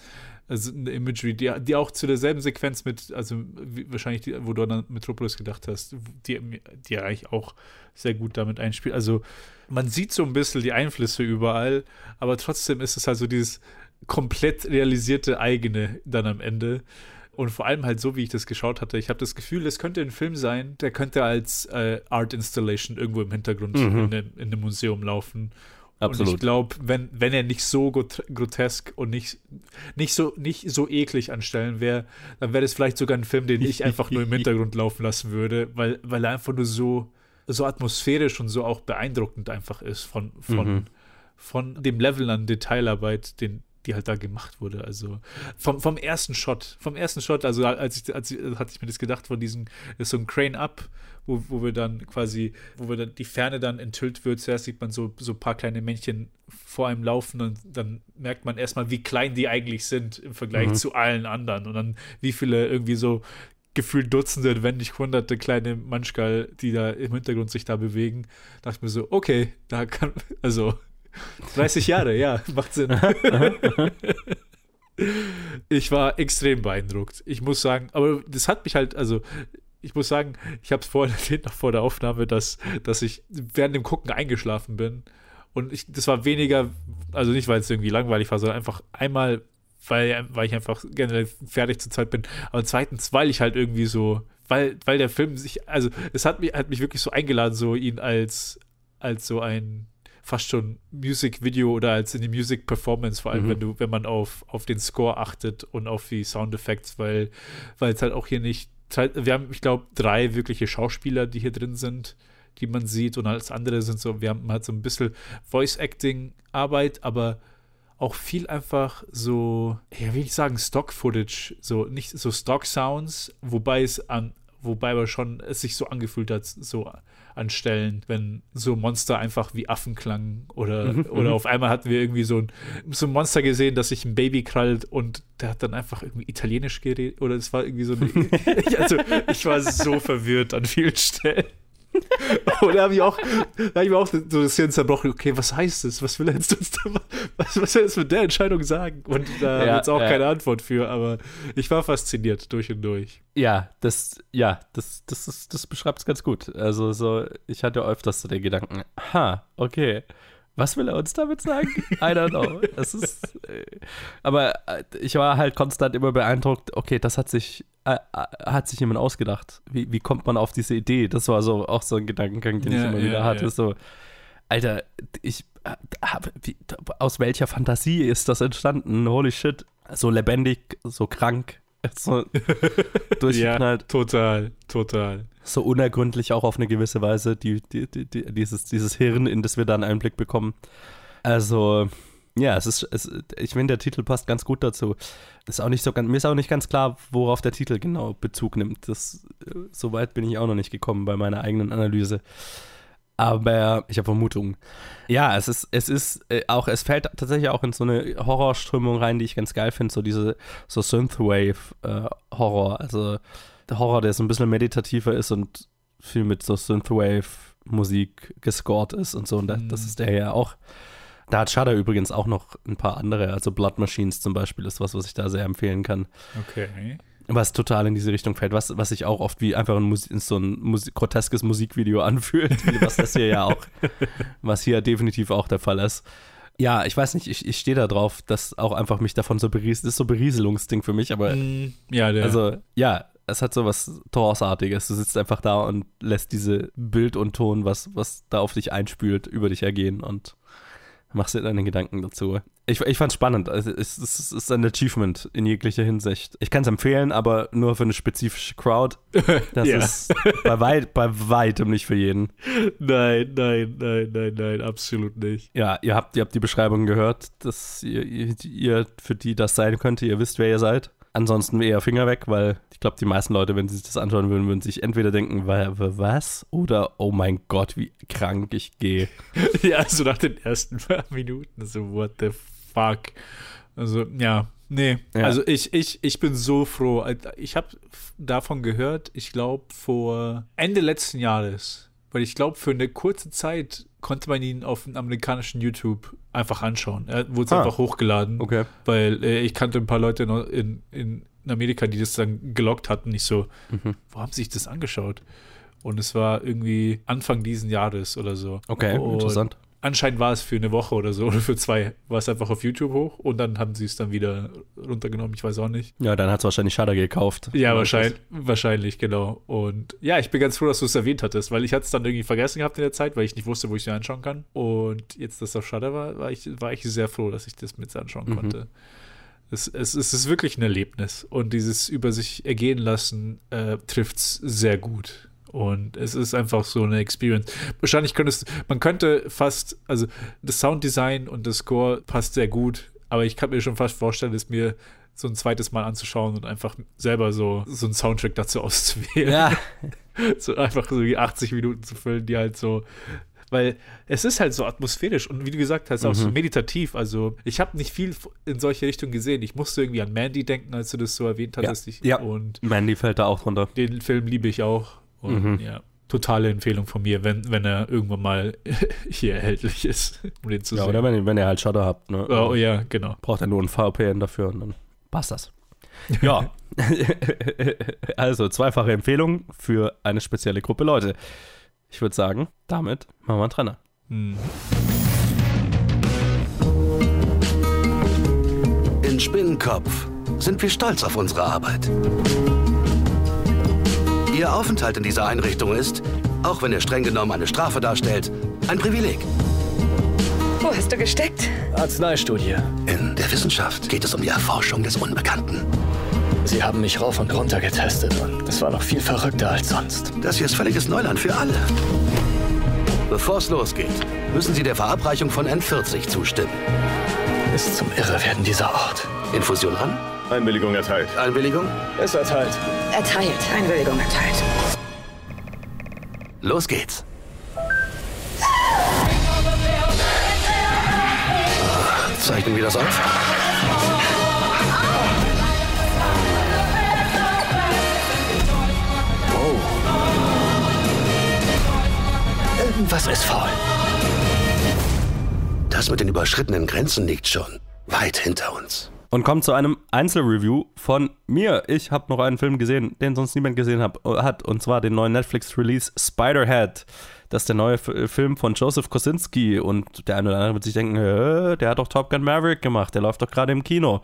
Also eine Imagery, die, die auch zu derselben Sequenz mit, also wie, wahrscheinlich, die, wo du an Metropolis gedacht hast, die, die ja eigentlich auch sehr gut damit einspielt. Also man sieht so ein bisschen die Einflüsse überall, aber trotzdem ist es halt so dieses komplett realisierte eigene dann am Ende. Und vor allem halt so, wie ich das geschaut hatte. Ich habe das Gefühl, es könnte ein Film sein, der könnte als äh, Art Installation irgendwo im Hintergrund Mhm. in einem Museum laufen. Und ich Absolut. glaube, wenn, wenn er nicht so grot- grotesk und nicht, nicht, so, nicht so eklig anstellen wäre, dann wäre das vielleicht sogar ein Film, den ich einfach nur im Hintergrund laufen lassen würde, weil, weil er einfach nur so, so atmosphärisch und so auch beeindruckend einfach ist von, von, Mhm. von dem Level an Detailarbeit, den, die halt da gemacht wurde. Also vom, vom ersten Shot, vom ersten Shot, also als ich, als ich, hatte ich mir das gedacht, von diesem, ist so ein Crane Up, wo, wo wir dann quasi, wo wir dann die Ferne dann enthüllt wird. Zuerst sieht man so, so ein paar kleine Männchen vor einem laufen und dann merkt man erstmal, wie klein die eigentlich sind im Vergleich Mhm. zu allen anderen. Und dann wie viele irgendwie so gefühlt Dutzende, wenn nicht hunderte kleine Manschgal, die da im Hintergrund sich da bewegen. Dachte ich mir so, okay, da kann, also 30 Jahre, ja, macht Sinn. ich war extrem beeindruckt. Ich muss sagen, aber das hat mich halt, also ich muss sagen, ich habe es vorhin erwähnt, noch vor der Aufnahme, dass, dass ich während dem Gucken eingeschlafen bin. Und ich, das war weniger, also nicht, weil es irgendwie langweilig war, sondern einfach einmal, weil, weil ich einfach generell fertig zur Zeit bin. Aber zweitens, weil ich halt irgendwie so, weil, weil der Film sich, also es hat mich, hat mich wirklich so eingeladen, so ihn als, als so ein fast schon Music-Video oder als in die Music-Performance, vor allem Mhm. wenn du, wenn man auf, auf den Score achtet und auf die Soundeffects, weil, weil es halt auch hier nicht, wir haben, ich glaube, drei wirkliche Schauspieler, die hier drin sind, die man sieht. Und als andere sind so, wir haben halt so ein bisschen Voice-Acting-Arbeit, aber auch viel einfach so, ja, wie ich sagen, Stock-Footage, so nicht so Stock-Sounds, wobei es an, wobei aber schon es sich so angefühlt hat, so an Stellen, wenn so Monster einfach wie Affen klangen oder, Mhm, oder mhm. auf einmal hatten wir irgendwie so ein, so ein Monster gesehen, das sich ein Baby krallt und der hat dann einfach irgendwie Italienisch geredet oder es war irgendwie so eine, also ich war so verwirrt an vielen Stellen. Und da habe ich auch, da habe ich mir auch so das Hirn zerbrochen. Okay, was heißt das? Was will er jetzt uns da, was, was will er jetzt mit der Entscheidung sagen? Und da Ja, jetzt auch ja. keine Antwort für, aber ich war fasziniert durch und durch. Ja, das, ja, das, das, ist, das beschreibt es ganz gut. Also so, ich hatte öfters so den Gedanken, ha, okay, was will er uns damit sagen? I don't know. Es ist, äh, aber äh, ich war halt konstant immer beeindruckt, okay, das hat sich, äh, äh, hat sich jemand ausgedacht. Wie, wie kommt man auf diese Idee? Das war so auch so ein Gedankengang, den ich Ja, immer ja, wieder hatte. ja. So, Alter, ich, hab- wie, aus welcher Fantasie ist das entstanden? Holy shit. So lebendig, so krank, so durchgeknallt total, total. so unergründlich auch auf eine gewisse Weise, die, die, die, die, dieses, dieses Hirn, in das wir dann Einblick bekommen. Also, ja, es ist, es, ich finde, der Titel passt ganz gut dazu. Ist auch nicht so ganz, mir ist auch nicht ganz klar, worauf der Titel genau Bezug nimmt. Das, äh, so weit bin ich auch noch nicht gekommen bei meiner eigenen Analyse. Aber ich habe Vermutungen. Ja, es ist, es ist äh, auch, es fällt tatsächlich auch in so eine Horrorströmung rein, die ich ganz geil finde, so diese, so Synthwave-Horror. also der Horror, der so ein bisschen meditativer ist und viel mit so Synthwave-Musik gescored ist und so. Und Mhm. das ist der ja auch. Da hat Shudder übrigens auch noch ein paar andere, also Blood Machines zum Beispiel ist was, was ich da sehr empfehlen kann. Okay. Was total in diese Richtung fällt, was, was sich auch oft wie einfach ein Musik, so ein Musik, groteskes Musikvideo anfühlt, was das hier ja auch, was hier definitiv auch der Fall ist. Ja, ich weiß nicht, ich, ich stehe da drauf, dass auch einfach mich davon so berieselt, das ist so Berieselungsding für mich, aber Mm, ja, der. also, ja, es hat so was Trance-artiges. Du sitzt einfach da und lässt diese Bild und Ton, was, was da auf dich einspült, über dich ergehen und machst dir deine Gedanken dazu. Ich, ich fand's spannend. Also, es, es, es ist ein Achievement in jeglicher Hinsicht. Ich kann es empfehlen, aber nur für eine spezifische Crowd. Das Ja. ist bei, weit, bei weitem nicht für jeden. nein, nein, nein, nein, nein, absolut nicht. Ja, ihr habt, ihr habt die Beschreibung gehört, dass ihr, ihr, ihr, für die das sein könnte, ihr wisst, wer ihr seid. Ansonsten eher Finger weg, weil ich glaube, die meisten Leute, wenn sie sich das anschauen würden, würden sich entweder denken, wa- wa- was? Oder, oh mein Gott, wie krank ich gehe. Ja, so nach den ersten paar Minuten, so, what the fuck. Also, ja, nee. Ja. Also, ich, ich, ich bin so froh. Ich habe davon gehört, ich glaube, vor Ende letzten Jahres. Weil ich glaube, für eine kurze Zeit konnte man ihn auf dem amerikanischen YouTube einfach anschauen. Er wurde Ah. einfach hochgeladen, Okay. weil äh, ich kannte ein paar Leute in, in, in Amerika, die das dann gelockt hatten. Ich so, Mhm. wo haben sie sich das angeschaut? Und es war irgendwie Anfang diesen Jahres oder so. Okay, Und interessant. Anscheinend war es für eine Woche oder so oder für zwei, war es einfach auf YouTube hoch und dann haben sie es dann wieder runtergenommen. Ich weiß auch nicht. Ja, dann hat es wahrscheinlich Shudder gekauft. Ja, wahrscheinlich, wahrscheinlich, genau. Und ja, ich bin ganz froh, dass du es erwähnt hattest, weil ich hatte es dann irgendwie vergessen gehabt in der Zeit, weil ich nicht wusste, wo ich es mir anschauen kann. Und jetzt, dass es auf Shudder war, war ich, war ich sehr froh, dass ich das mit anschauen Mhm. konnte. Es, es, es ist wirklich ein Erlebnis und dieses über sich ergehen lassen äh, trifft es sehr gut. Und es ist einfach so eine Experience. Wahrscheinlich könntest man könnte fast, also das Sounddesign und das Score passt sehr gut, aber ich kann mir schon fast vorstellen, es mir so ein zweites Mal anzuschauen und einfach selber so, so einen Soundtrack dazu auszuwählen. Ja, So einfach so die 80 Minuten zu füllen, die halt so. Weil es ist halt so atmosphärisch und wie du gesagt hast, auch so meditativ. Also ich habe nicht viel in solche Richtung gesehen. Ich musste irgendwie an Mandy denken, als du das so erwähnt hattest. Ich, ja. Und Mandy fällt da auch drunter. den Film liebe ich auch. Und ja, totale Empfehlung von mir, wenn, wenn er irgendwann mal hier erhältlich ist, um den zu Ja, sehen. oder wenn, wenn ihr halt Shudder habt, ne? oh, ja, genau. Braucht er nur ein VPN dafür und dann passt das. Ja. also, zweifache Empfehlung für eine spezielle Gruppe Leute. Ich würde sagen, damit machen wir einen Trenner. Hm. In Spinnenkopf sind wir stolz auf unsere Arbeit. Ihr Aufenthalt in dieser Einrichtung ist, auch wenn er streng genommen eine Strafe darstellt, ein Privileg. Wo hast du gesteckt? Arzneistudie. In der Wissenschaft geht es um die Erforschung des Unbekannten. Sie haben mich rauf und runter getestet und das war noch viel verrückter als sonst. Das hier ist völliges Neuland für alle. Bevor es losgeht, müssen Sie der Verabreichung von N40 zustimmen. Ist zum Irrewerden dieser Ort. Infusion an? Einwilligung erteilt. Einwilligung? Es erteilt. Erteilt. Einwilligung erteilt. Los geht's. Zeichnen wir das auf? Irgendwas ist faul. Das mit den überschrittenen Grenzen liegt schon weit hinter uns. Und kommt zu einem Einzelreview von mir. Ich habe noch einen Film gesehen, den sonst niemand gesehen hab, hat, und zwar den neuen Netflix-Release Spiderhead. Das ist der neue F Film von Joseph Kosinski und der eine oder andere wird sich denken, Hä, der hat doch Top Gun Maverick gemacht, der läuft doch gerade im Kino.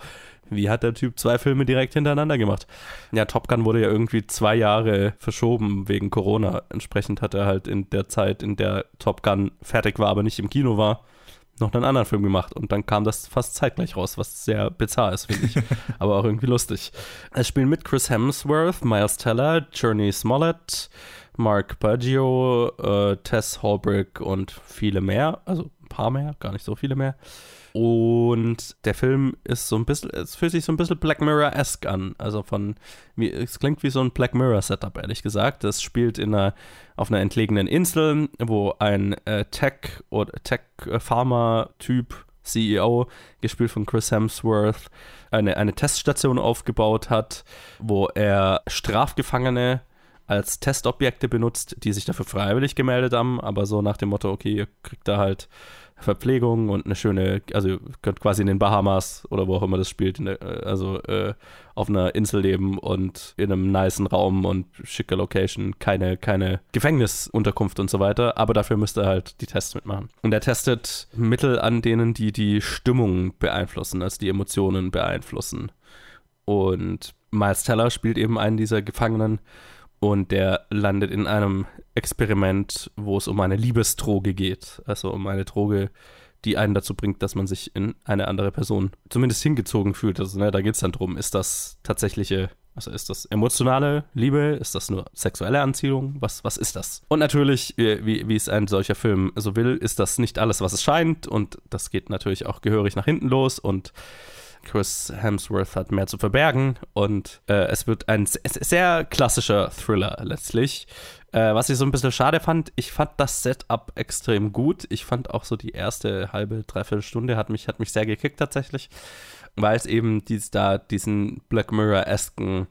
Wie hat der Typ zwei Filme direkt hintereinander gemacht? Ja, Top Gun wurde ja irgendwie zwei Jahre verschoben wegen Corona. Entsprechend hat er halt in der Zeit, in der Top Gun fertig war, aber nicht im Kino war, noch einen anderen Film gemacht und dann kam das fast zeitgleich raus, was sehr bizarr ist, finde ich, aber auch irgendwie lustig. Es spielen mit Chris Hemsworth, Miles Teller, Journey Smollett, Mark Baggio, äh, Tess Holbrook und viele mehr, also ein paar mehr, gar nicht so viele mehr. Und der Film ist so ein bisschen, es fühlt sich so ein bisschen Black Mirror-esque an. Also von, wie, es klingt wie so ein Black Mirror-Setup, ehrlich gesagt. Das spielt in einer, auf einer entlegenen Insel, wo ein äh, Tech- oder Tech-Pharma-Typ, CEO, gespielt von Chris Hemsworth, eine, eine Teststation aufgebaut hat, wo er Strafgefangene als Testobjekte benutzt, die sich dafür freiwillig gemeldet haben, aber so nach dem Motto, okay, ihr kriegt da halt Verpflegung und eine schöne, also ihr könnt quasi in den Bahamas oder wo auch immer das spielt, äh, also äh, auf einer Insel leben und in einem nicen Raum und schicke Location, keine, keine Gefängnisunterkunft und so weiter, aber dafür müsst ihr halt die Tests mitmachen. Und er testet Mittel an denen, die die Stimmung beeinflussen, also die Emotionen beeinflussen. Und Miles Teller spielt eben einen dieser Gefangenen und der landet in einem Experiment, wo es um eine Liebesdroge geht. Also um eine Droge, die einen dazu bringt, dass man sich in eine andere Person zumindest hingezogen fühlt. Also ne, da geht es dann drum, ist das tatsächliche, also ist das emotionale Liebe? Ist das nur sexuelle Anziehung? Was, was ist das? Und natürlich, wie, wie es ein solcher Film so will, ist das nicht alles, was es scheint. Und das geht natürlich auch gehörig nach hinten los und Chris Hemsworth hat mehr zu verbergen und äh, es wird ein se- sehr klassischer Thriller letztlich. Äh, was ich so ein bisschen schade fand, ich fand das Setup extrem gut. Ich fand auch so die erste halbe, dreiviertel Stunde hat mich, hat mich sehr gekickt tatsächlich, weil es eben dies, da diesen Black Mirror-esken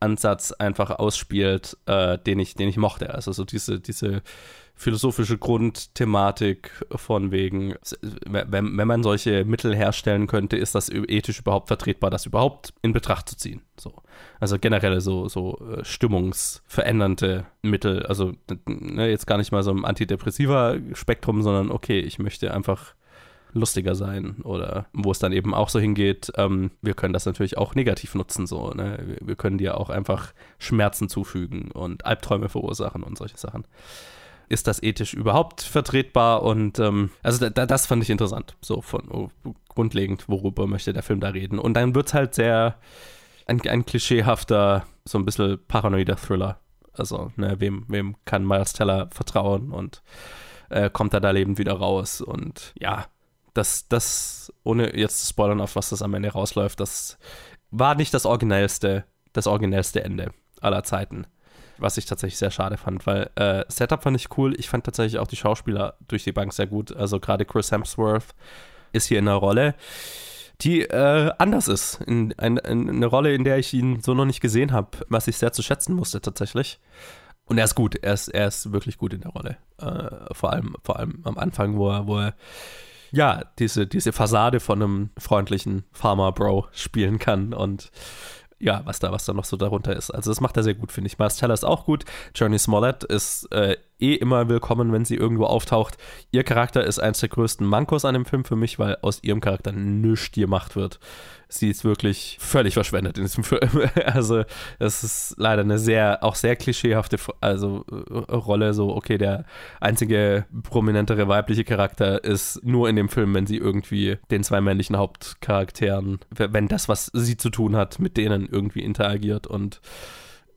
Ansatz einfach ausspielt, äh, den, ich, den ich mochte. Also so diese, diese philosophische Grundthematik von wegen, wenn, wenn man solche Mittel herstellen könnte, ist das ethisch überhaupt vertretbar, das überhaupt in Betracht zu ziehen. So. Also generell so, so äh, stimmungsverändernde Mittel, also ne, jetzt gar nicht mal so ein antidepressiver Spektrum, sondern okay, ich möchte einfach lustiger sein oder wo es dann eben auch so hingeht, ähm, wir können das natürlich auch negativ nutzen, so, ne? Wir können dir auch einfach Schmerzen zufügen und Albträume verursachen und solche Sachen ist das ethisch überhaupt vertretbar? Und ähm, also da, das fand ich interessant, so von oh, grundlegend, worüber möchte der Film da reden. Und dann wird es halt sehr ein, ein klischeehafter, so ein bisschen paranoider Thriller. Also, ne, wem, wem kann Miles Teller vertrauen und äh, kommt er da lebend wieder raus? Und ja, das, das, ohne jetzt zu spoilern, auf was das am Ende rausläuft, das war nicht das originellste, das originellste Ende aller Zeiten was ich tatsächlich sehr schade fand, weil äh, Setup fand ich cool. Ich fand tatsächlich auch die Schauspieler durch die Bank sehr gut. Also gerade Chris Hemsworth ist hier in einer Rolle, die äh, anders ist. In, in, in, eine Rolle, in der ich ihn so noch nicht gesehen habe, was ich sehr zu schätzen musste tatsächlich. Und er ist gut, er ist, er ist wirklich gut in der Rolle. Äh, vor, allem, vor allem am Anfang, wo er, wo er ja, diese, diese Fassade von einem freundlichen Farmer-Bro spielen kann und ja, was da, was da noch so darunter ist. Also das macht er sehr gut, finde ich. Teller ist auch gut. Journey Smollett ist äh, eh immer willkommen, wenn sie irgendwo auftaucht. Ihr Charakter ist eins der größten Mankos an dem Film für mich, weil aus ihrem Charakter nichts gemacht wird. Sie ist wirklich völlig verschwendet in diesem Film. Also, es ist leider eine sehr, auch sehr klischeehafte also, äh, Rolle. So, okay, der einzige prominentere weibliche Charakter ist nur in dem Film, wenn sie irgendwie den zwei männlichen Hauptcharakteren, wenn das, was sie zu tun hat, mit denen irgendwie interagiert und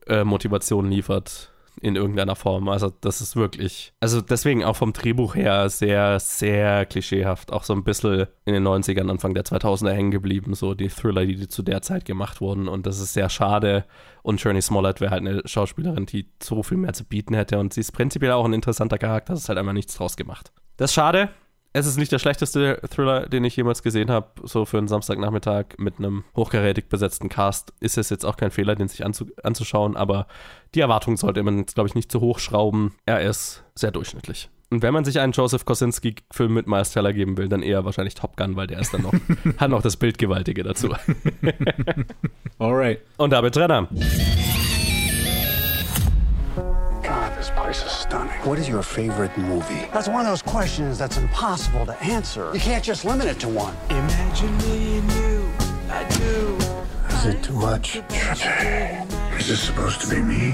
äh, Motivation liefert in irgendeiner Form. Also das ist wirklich, also deswegen auch vom Drehbuch her sehr, sehr klischeehaft. Auch so ein bisschen in den 90ern, Anfang der 2000er hängen geblieben, so die Thriller, die zu der Zeit gemacht wurden. Und das ist sehr schade. Und Journey Smollett wäre halt eine Schauspielerin, die so viel mehr zu bieten hätte. Und sie ist prinzipiell auch ein interessanter Charakter. Es ist halt einfach nichts draus gemacht. Das ist schade es ist nicht der schlechteste Thriller, den ich jemals gesehen habe. So für einen Samstagnachmittag mit einem hochkarätig besetzten Cast ist es jetzt auch kein Fehler, den sich anzu anzuschauen, aber die Erwartung sollte man jetzt, glaube ich, nicht zu hoch schrauben. Er ist sehr durchschnittlich. Und wenn man sich einen Joseph Kosinski-Film mit Miles Teller geben will, dann eher wahrscheinlich Top Gun, weil der ist dann noch, hat noch das Bildgewaltige dazu. Alright. Und damit Renner. This place is stunning. What is your favorite movie? That's one of those questions that's impossible to answer. You can't just limit it to one. Imagine me and you, I do. Is it too much? Is this supposed to be me?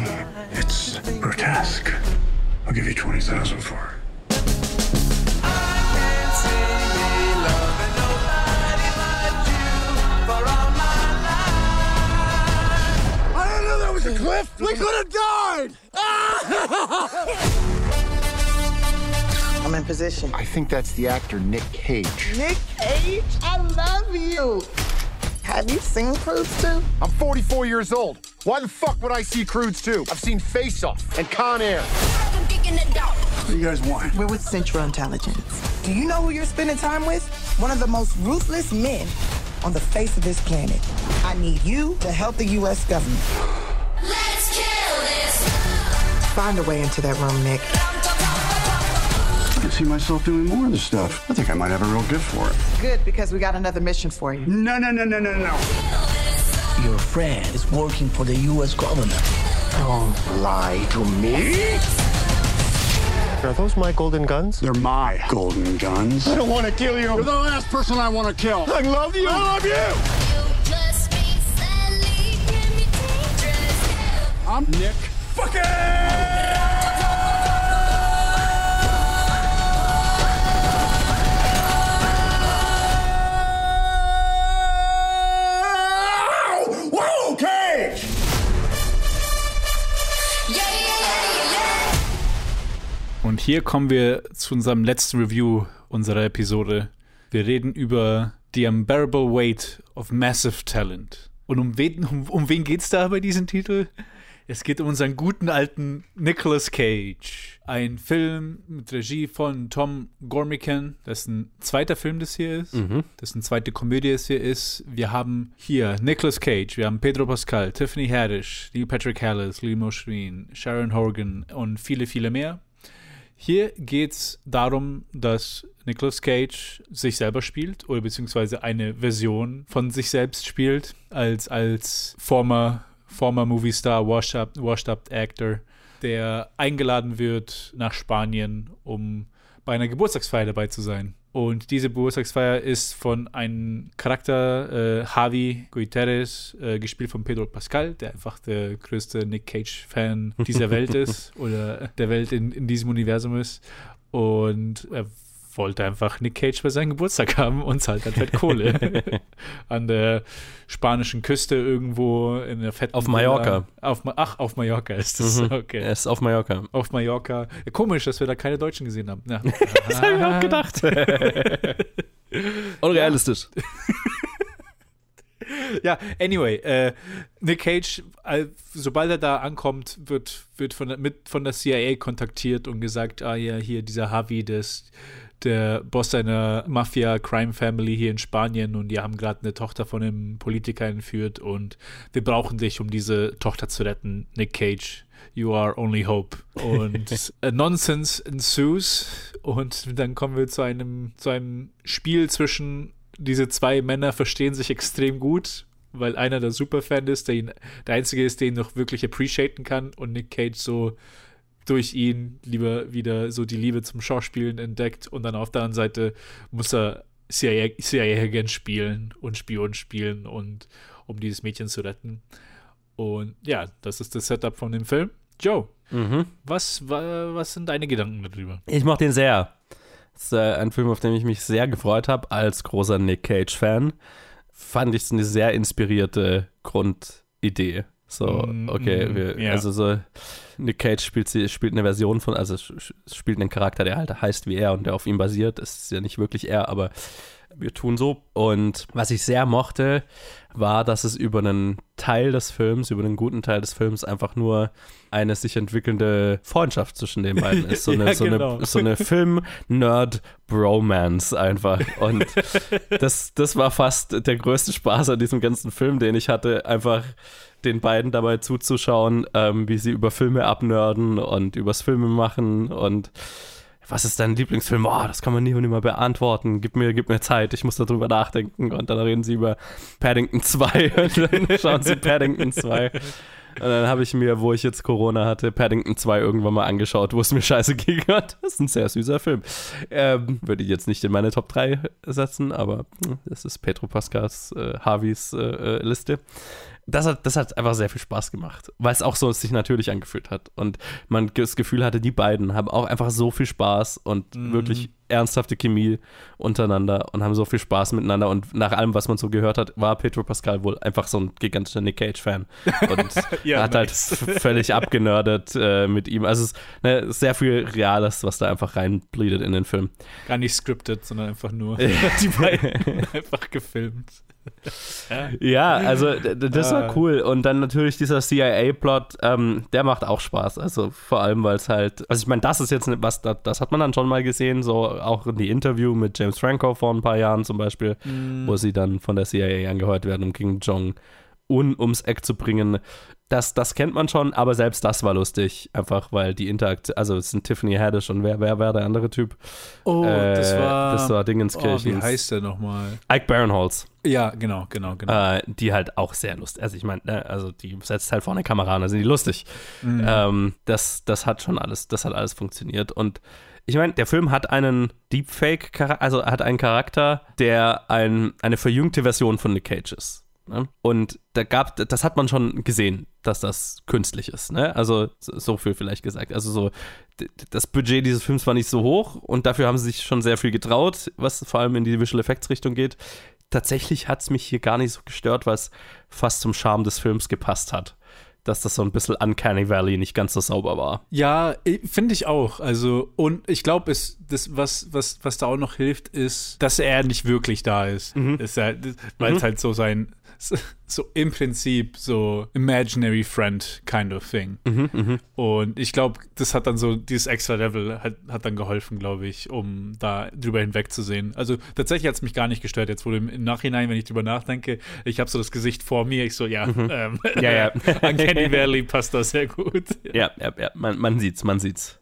It's grotesque. I'll give you 20000 for it. Cliff? We could have died! I'm in position. I think that's the actor Nick Cage. Nick Cage? I love you. Have you seen Crudes 2? I'm 44 years old. Why the fuck would I see Crudes 2? I've seen Face Off and Con Air. What do you guys want? We're with Central Intelligence. Do you know who you're spending time with? One of the most ruthless men on the face of this planet. I need you to help the U.S. government. Find a way into that room, Nick. I can see myself doing more of this stuff. I think I might have a real gift for it. Good, because we got another mission for you. No, no, no, no, no, no. Your friend is working for the U.S. government. Don't lie to me. Are those my golden guns? They're my golden guns. I don't want to kill you. You're the last person I want to kill. I love you. I love you. I'm Nick fucking. Und hier kommen wir zu unserem letzten Review unserer Episode. Wir reden über The Unbearable Weight of Massive Talent. Und um wen, um, um wen geht's da bei diesem Titel? Es geht um unseren guten alten Nicolas Cage. Ein Film mit Regie von Tom Gormican, das ein zweiter Film das hier ist, Mhm. das eine zweite Komödie das hier ist. Wir haben hier Nicolas Cage, wir haben Pedro Pascal, Tiffany Haddish, Neil Patrick Harris, Limo Schween, Sharon Horgan und viele, viele mehr. Hier geht es darum, dass Nicolas Cage sich selber spielt oder beziehungsweise eine Version von sich selbst spielt als, als former, former Movie Star, washed up, washed up Actor, der eingeladen wird nach Spanien, um bei einer Geburtstagsfeier dabei zu sein. Und diese Geburtstagsfeier ist von einem Charakter, äh, Javi Guiteres, äh, gespielt von Pedro Pascal, der einfach der größte Nick Cage-Fan dieser Welt ist oder der Welt in, in diesem Universum ist. Und er wollte einfach Nick Cage bei seinem Geburtstag haben und zahlt dann fett Kohle. An der spanischen Küste irgendwo in der fetten Auf Mallorca. Auf, ach, auf Mallorca ist das. Mhm. Okay. Er ist auf Mallorca. Auf Mallorca. Ja, komisch, dass wir da keine Deutschen gesehen haben. Ja. Das habe ich auch gedacht. Unrealistisch. ja, anyway, äh, Nick Cage, äh, sobald er da ankommt, wird, wird von, der- mit, von der CIA kontaktiert und gesagt, ah ja, hier dieser Javi, das, der Boss einer Mafia-Crime-Family hier in Spanien und die haben gerade eine Tochter von einem Politiker entführt und wir brauchen dich, um diese Tochter zu retten, Nick Cage. You are only hope. Und äh, Nonsense ensues. Und dann kommen wir zu einem, zu einem Spiel zwischen diese zwei Männer verstehen sich extrem gut, weil einer der Superfan ist, der ihn, der einzige ist, den ihn noch wirklich appreciaten kann und Nick Cage so durch ihn lieber wieder so die Liebe zum Schauspielen entdeckt und dann auf der anderen Seite muss er CIA, CIA-Agent spielen und Spion spielen und um dieses Mädchen zu retten. Und ja, das ist das Setup von dem Film. Joe, Mhm. was, wa- was sind deine Gedanken darüber? Ich mochte den sehr. Das ist äh, ein Film, auf den ich mich sehr gefreut habe, als großer Nick Cage-Fan. Fand ich es eine sehr inspirierte Grundidee. So, Mm, okay, mm, wir, ja. also so, Nick Cage spielt, sie- spielt eine Version von, also spielt einen Charakter, der halt heißt wie er und der auf ihm basiert. Das ist ja nicht wirklich er, aber wir tun so. Und was ich sehr mochte, war, dass es über einen Teil des Films, über einen guten Teil des Films einfach nur eine sich entwickelnde Freundschaft zwischen den beiden ist. So eine, Ja, so genau. eine, so eine Film-Nerd-Bromance einfach. Und das, das war fast der größte Spaß an diesem ganzen Film, den ich hatte, einfach den beiden dabei zuzuschauen, ähm, wie sie über Filme abnörden und übers Filme machen und was ist dein Lieblingsfilm? Oh, das kann man nie und nimmer beantworten. Gib mir, gib mir Zeit, ich muss darüber nachdenken. Und dann reden sie über Paddington 2 und dann schauen sie Paddington 2. Und dann habe ich mir, wo ich jetzt Corona hatte, Paddington 2 irgendwann mal angeschaut, wo es mir scheiße ging. Und Das ist ein sehr süßer Film. Ähm, würde ich jetzt nicht in meine Top 3 setzen, aber hm, das ist Petro Pascals, äh, Harveys äh, äh, Liste. Das hat, das hat einfach sehr viel Spaß gemacht, weil es auch so sich natürlich angefühlt hat. Und man das Gefühl hatte, die beiden haben auch einfach so viel Spaß und Mhm. wirklich ernsthafte Chemie untereinander und haben so viel Spaß miteinander. Und nach allem, was man so gehört hat, war Pedro Pascal wohl einfach so ein gigantischer Nick Cage-Fan. Und Ja, hat nice. halt völlig abgenördet äh, mit ihm. Also es ist ne, sehr viel Reales, was da einfach reinbleedet in den Film. Gar nicht scripted, sondern einfach nur die beiden einfach gefilmt. Ja, also das Ah. war cool. Und dann natürlich dieser CIA-Plot, ähm, der macht auch Spaß. Also vor allem, weil es halt, also ich meine, das ist jetzt ne- was, das, das hat man dann schon mal gesehen, so auch in die Interview mit James Franco vor ein paar Jahren zum Beispiel, Mm. wo sie dann von der CIA angehört werden, um King Jong un ums Eck zu bringen. Das, das kennt man schon, aber selbst das war lustig, einfach weil die Interaktion, also es sind Tiffany Haddish und wer, wer war der andere Typ? Oh, das Äh, war. das war Dingenskirchens. Oh, wie heißt der nochmal? Ike Barinholtz. Ja, genau, genau, genau. Äh, die halt auch sehr lustig. Also ich meine, ne, also die setzt halt vorne Kamera an, da sind die lustig. Mhm. Ähm, das, das hat schon alles, das hat alles funktioniert. Und ich meine, der Film hat einen Deepfake, also hat einen Charakter, der ein, eine verjüngte Version von Nick Cage ist. Ne? Und da gab, das hat man schon gesehen, dass das künstlich ist. Ne? Also so viel vielleicht gesagt. Also so, das Budget dieses Films war nicht so hoch und dafür haben sie sich schon sehr viel getraut, was vor allem in die Visual Effects Richtung geht. Tatsächlich hat es mich hier gar nicht so gestört, weil es fast zum Charme des Films gepasst hat. Dass das so ein bisschen Uncanny Valley nicht ganz so sauber war. Ja, finde ich auch. Also, und ich glaube, es, das, was, was, was da auch noch hilft, ist, dass er nicht wirklich da ist. Mhm. ist ja, weil es Mhm. halt so sein, so, im Prinzip so imaginary friend kind of thing. Mhm, Und ich glaube, das hat dann so, dieses extra Level hat, hat dann geholfen, glaube ich, um da drüber hinwegzusehen. Also tatsächlich hat es mich gar nicht gestört. Jetzt wurde im, Nachhinein, wenn ich drüber nachdenke, ich habe so das Gesicht vor mir, ich so, ja, ähm, Ja, ja. Uncanny Valley passt da sehr gut. Ja, ja, ja, man, man sieht's, man sieht's.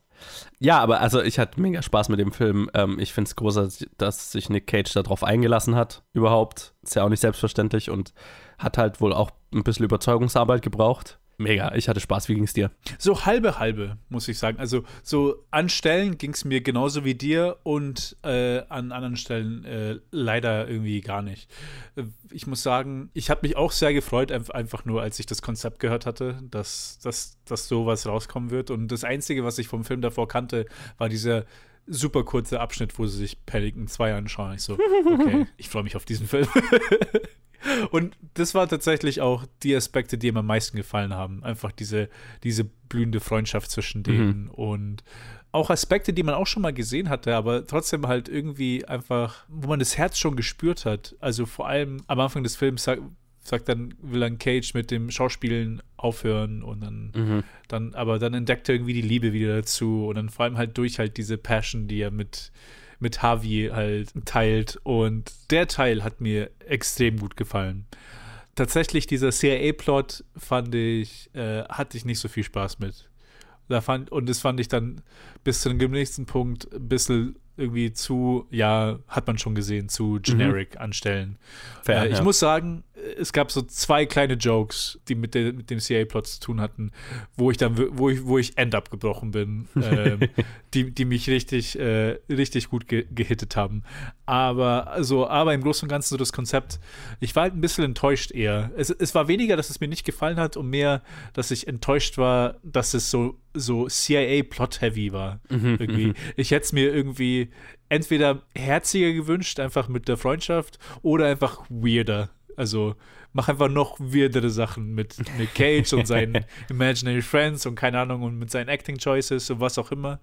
Ja, aber also ich hatte mega Spaß mit dem Film. Ähm, ich finde es großartig, dass sich Nick Cage darauf eingelassen hat, überhaupt. Ist ja auch nicht selbstverständlich und hat halt wohl auch ein bisschen Überzeugungsarbeit gebraucht. Mega, ich hatte Spaß. Wie ging's dir? So halbe halbe, muss ich sagen. Also so an Stellen ging es mir genauso wie dir und äh, an anderen Stellen äh, leider irgendwie gar nicht. Äh, Ich muss sagen, ich habe mich auch sehr gefreut, einf- einfach nur, als ich das Konzept gehört hatte, dass, dass, dass sowas rauskommen wird. Und das Einzige, was ich vom Film davor kannte, war dieser super kurze Abschnitt, wo sie sich Pelican 2 anschauen. Ich so, okay, ich freue mich auf diesen Film. Und das war tatsächlich auch die Aspekte, die mir am meisten gefallen haben. Einfach diese, diese blühende Freundschaft zwischen denen und auch Aspekte, die man auch schon mal gesehen hatte, aber trotzdem halt irgendwie einfach, wo man das Herz schon gespürt hat. Also vor allem am Anfang des Films sagt, sagt dann, will dann Cage mit dem Schauspielen aufhören und dann, dann, aber dann entdeckt er irgendwie die Liebe wieder dazu und dann vor allem halt durch halt diese Passion, die er mit mit Harvey halt teilt. Und der Teil hat mir extrem gut gefallen. Tatsächlich, dieser CIA-Plot fand ich, äh, hatte ich nicht so viel Spaß mit. Da fand, und das fand ich dann bis zu dem nächsten Punkt ein bisschen irgendwie zu, ja, hat man schon gesehen, zu generic anstellen. Fair, äh, ich ja. muss sagen, es gab so zwei kleine Jokes, die mit, der, mit dem CIA-Plot zu tun hatten, wo ich dann, wo ich, wo ich end abgebrochen bin, ähm, die, die mich richtig, äh, richtig gut ge gehittet haben. Aber, also, aber im Großen und Ganzen so das Konzept, ich war halt ein bisschen enttäuscht eher. Es, es war weniger, dass es mir nicht gefallen hat und mehr, dass ich enttäuscht war, dass es so, so CIA-Plot-heavy war. irgendwie. Ich hätte es mir irgendwie entweder herziger gewünscht, einfach mit der Freundschaft, oder einfach weirder. Also mach einfach noch weirdere Sachen mit Nick Cage und seinen Imaginary Friends und keine Ahnung und mit seinen Acting Choices und was auch immer.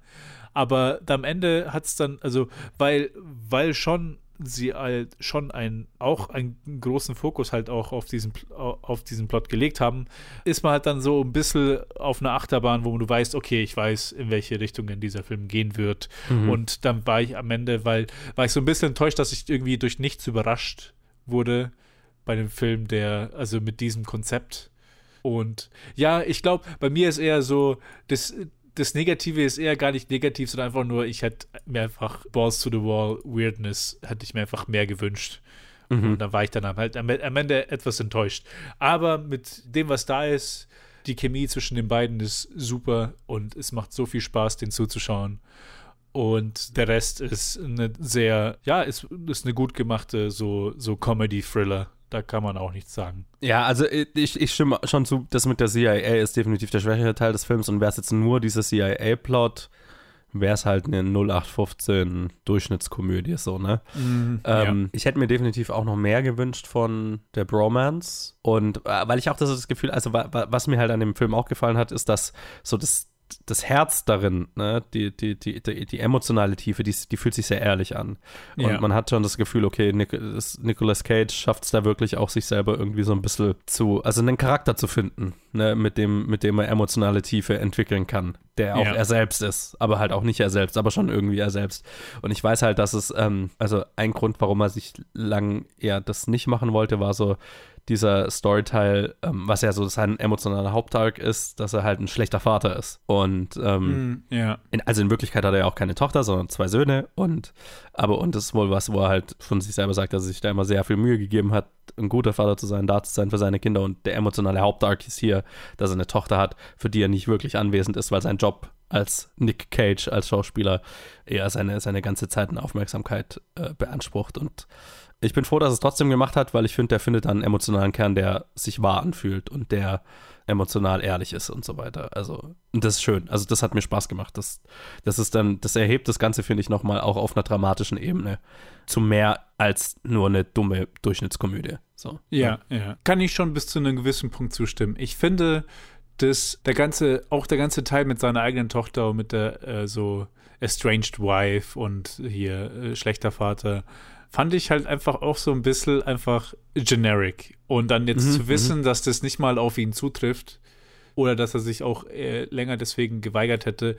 Aber am Ende hat es dann, also, weil, weil schon sie halt schon ein, auch einen großen Fokus halt auch auf diesen, auf diesen Plot gelegt haben, ist man halt dann so ein bisschen auf einer Achterbahn, wo du weißt, okay, ich weiß, in welche Richtung denn dieser Film gehen wird. Und dann war ich am Ende, weil, war ich so ein bisschen enttäuscht, dass ich irgendwie durch nichts überrascht wurde bei dem Film, der, also mit diesem Konzept. Und ja, ich glaube, bei mir ist eher so, das, das Negative ist eher gar nicht negativ, sondern einfach nur, ich hätte mir einfach Balls to the Wall Weirdness, hätte ich mir einfach mehr gewünscht. Und dann war ich dann halt am, am Ende etwas enttäuscht. Aber mit dem, was da ist, die Chemie zwischen den beiden ist super und es macht so viel Spaß, den zuzuschauen. Und der Rest ist eine sehr, ja, ist, ist eine gut gemachte so, so Comedy-Thriller. Da kann man auch nichts sagen. Ja, also ich, ich stimme schon zu, das mit der CIA ist definitiv der schwächere Teil des Films und wäre es jetzt nur dieser CIA-Plot, wäre es halt eine 0815 Durchschnittskomödie so, ne? ähm, Ich hätte mir definitiv auch noch mehr gewünscht von der Bromance und äh, weil ich auch das, das Gefühl, also wa, wa, was mir halt an dem Film auch gefallen hat, ist, dass so das das Herz darin, ne, die, die, die, die, emotionale Tiefe, die, die fühlt sich sehr ehrlich an. Und Ja. man hat schon das Gefühl, okay, Nic Nicolas Cage schafft es da wirklich auch, sich selber irgendwie so ein bisschen zu, also einen Charakter zu finden, ne, mit dem, mit dem er emotionale Tiefe entwickeln kann, der auch Ja. er selbst ist, aber halt auch nicht er selbst, aber schon irgendwie er selbst. Und ich weiß halt, dass es, ähm, also ein Grund, warum er sich lang eher das nicht machen wollte, war so, dieser Storyteil, ähm, was ja so sein emotionaler Hauptarg ist, dass er halt ein schlechter Vater ist. Und ähm, Ja. in, also in Wirklichkeit hat er ja auch keine Tochter, sondern zwei Söhne. Und aber und das ist wohl was, wo er halt von sich selber sagt, dass er sich da immer sehr viel Mühe gegeben hat, ein guter Vater zu sein, da zu sein für seine Kinder. Und der emotionale Hauptarg ist hier, dass er eine Tochter hat, für die er nicht wirklich anwesend ist, weil sein Job als Nick Cage, als Schauspieler, eher seine, seine ganze Zeit und Aufmerksamkeit äh, beansprucht. Und ich bin froh, dass es trotzdem gemacht hat, weil ich finde, der findet dann einen emotionalen Kern, der sich wahr anfühlt und der emotional ehrlich ist und so weiter. Also, das ist schön. Also, das hat mir Spaß gemacht. Das, das ist dann, das erhebt das Ganze, finde ich, nochmal auch auf einer dramatischen Ebene zu mehr als nur eine dumme Durchschnittskomödie. So. Ja, ja. Kann ich schon bis zu einem gewissen Punkt zustimmen. Ich finde, dass der ganze, auch der ganze Teil mit seiner eigenen Tochter und mit der äh, so estranged wife und hier äh, schlechter Vater fand ich halt einfach auch so ein bisschen einfach generic. Und dann jetzt Mhm, zu wissen, dass das nicht mal auf ihn zutrifft oder dass er sich auch äh, länger deswegen geweigert hätte,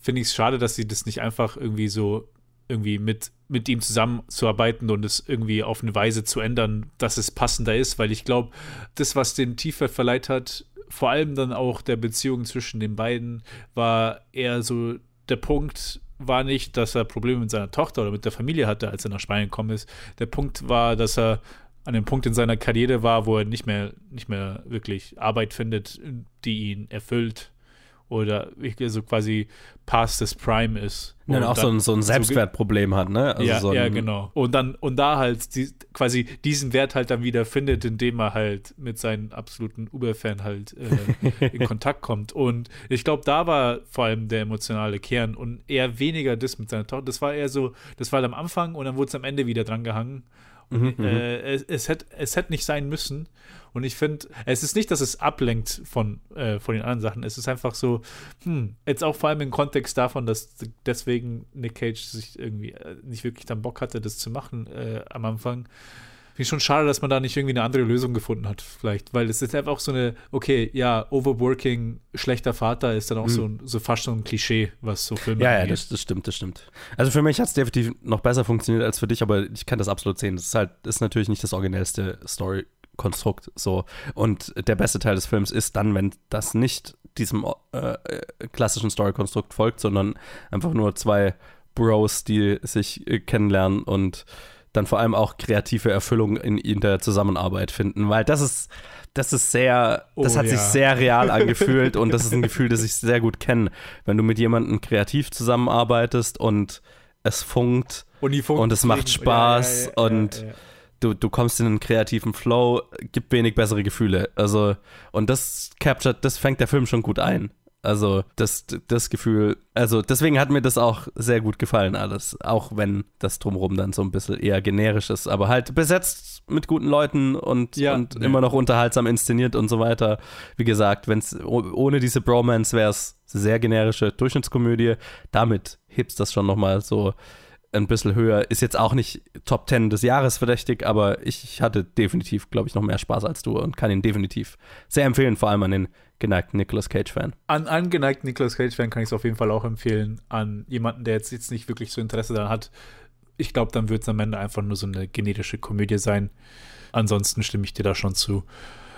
finde ich es schade, dass sie das nicht einfach irgendwie so irgendwie mit, mit ihm zusammenzuarbeiten und es irgendwie auf eine Weise zu ändern, dass es passender ist, weil ich glaube, das, was den Tiefe verleiht hat, vor allem dann auch der Beziehung zwischen den beiden, war eher so der Punkt, war nicht, dass er Probleme mit seiner Tochter oder mit der Familie hatte, als er nach Spanien gekommen ist. Der Punkt war, dass er an dem Punkt in seiner Karriere war, wo er nicht mehr, nicht mehr wirklich Arbeit findet, die ihn erfüllt oder also quasi past this Prime ist. Ja, und auch so ein, so ein Selbstwertproblem hat, ne? Also ja, so ja, genau. Und dann, und da halt die, quasi diesen Wert halt dann wieder findet, indem er halt mit seinen absoluten Uber-Fan halt äh, in Kontakt kommt. Und ich glaube, da war vor allem der emotionale Kern und eher weniger das mit seiner Tochter. Das war eher so, das war halt am Anfang und dann wurde es am Ende wieder dran gehangen. Und, Mhm, äh, es, es, hätte, es hätte nicht sein müssen. Und ich finde, es ist nicht, dass es ablenkt von, äh, von den anderen Sachen. Es ist einfach so, hm, jetzt auch vor allem im Kontext davon, dass deswegen Nick Cage sich irgendwie äh, nicht wirklich dann Bock hatte, das zu machen äh, am Anfang. Finde ich schon schade, dass man da nicht irgendwie eine andere Lösung gefunden hat, vielleicht. Weil es ist einfach auch so eine, okay, ja, overworking, schlechter Vater ist dann auch Mhm. so, so fast so ein Klischee, was so Filme Ja, ja, das, das stimmt, das stimmt. Also für mich hat es definitiv noch besser funktioniert als für dich, aber ich kann das absolut sehen. Das ist halt, ist natürlich nicht das originellste Story-Konstrukt so. Und der beste Teil des Films ist dann, wenn das nicht diesem äh, äh, klassischen Story-Konstrukt folgt, sondern einfach nur zwei Bros, die sich äh, kennenlernen und dann vor allem auch kreative Erfüllung in, in der Zusammenarbeit finden, weil das ist, das ist sehr, das Oh, hat sich ja. sehr real angefühlt und das ist ein Gefühl, das ich sehr gut kenne, wenn du mit jemandem kreativ zusammenarbeitest und es funkt Und, und es macht. Spaß Ja, ja, und. Du, du kommst in einen kreativen Flow, gibt wenig bessere Gefühle. Also, und das captured, das fängt der Film schon gut ein. Also, das, das Gefühl, also deswegen hat mir das auch sehr gut gefallen, alles. Auch wenn das drumherum dann so ein bisschen eher generisch ist, aber halt besetzt mit guten Leuten und, Ja, und ja. immer noch unterhaltsam inszeniert und so weiter. Wie gesagt, wenn's, oh- ohne diese Bromance wäre es sehr generische Durchschnittskomödie. Damit hebst das schon nochmal so ein bisschen höher. Ist jetzt auch nicht Top 10 des Jahres verdächtig, aber ich hatte definitiv, glaube ich, noch mehr Spaß als du und kann ihn definitiv sehr empfehlen, vor allem an den geneigten Nicolas Cage-Fan. An angeneigten Nicolas Cage-Fan kann ich es auf jeden Fall auch empfehlen. An jemanden, der jetzt, jetzt nicht wirklich so Interesse daran hat. Ich glaube, dann wird es am Ende einfach nur so eine genetische Komödie sein. Ansonsten stimme ich dir da schon zu.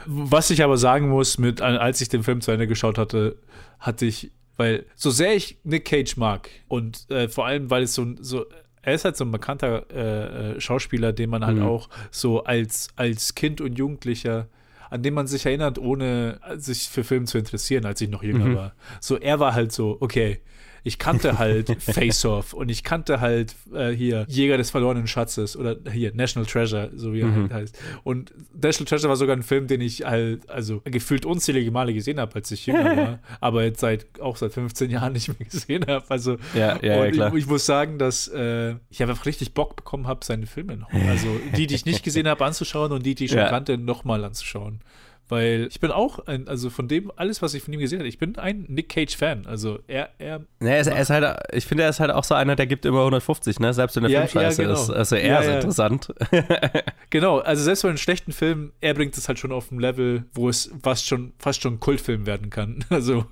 Was ich aber sagen muss, mit, als ich den Film zu Ende geschaut hatte, hatte ich, weil so sehr ich Nick Cage mag und äh, vor allem, weil es so, so er ist halt so ein bekannter äh, äh, Schauspieler, den man halt Mhm. auch so als, als Kind und Jugendlicher, an den man sich erinnert, ohne sich für Filme zu interessieren, als ich noch jünger Mhm. war. So, er war halt so, okay, ich kannte halt Face Off und ich kannte halt äh, hier Jäger des verlorenen Schatzes oder hier National Treasure, so wie er Mhm. halt heißt. Und National Treasure war sogar ein Film, den ich halt, also gefühlt unzählige Male gesehen habe, als ich jünger war, aber jetzt seit auch seit 15 Jahren nicht mehr gesehen habe. Also Ja, ja, ja, klar. Ich, ich muss sagen, dass äh, ich einfach richtig Bock bekommen habe, seine Filme noch. Also die, die ich nicht gesehen habe, anzuschauen und die, die ich schon Ja. kannte, nochmal anzuschauen. Weil ich bin auch ein, also von dem, alles, was ich von ihm gesehen habe, ich bin ein Nick Cage-Fan. Also er, er Ja, er ist, er ist halt, ich finde, er ist halt auch so einer, der gibt immer 150, ne? Selbst wenn der Ja, Film scheiße ja, genau. ist. Also er Ja, ist ja. interessant. Genau, also selbst bei einem schlechten Film, er bringt es halt schon auf ein Level, wo es fast schon, fast schon ein Kultfilm werden kann. Also,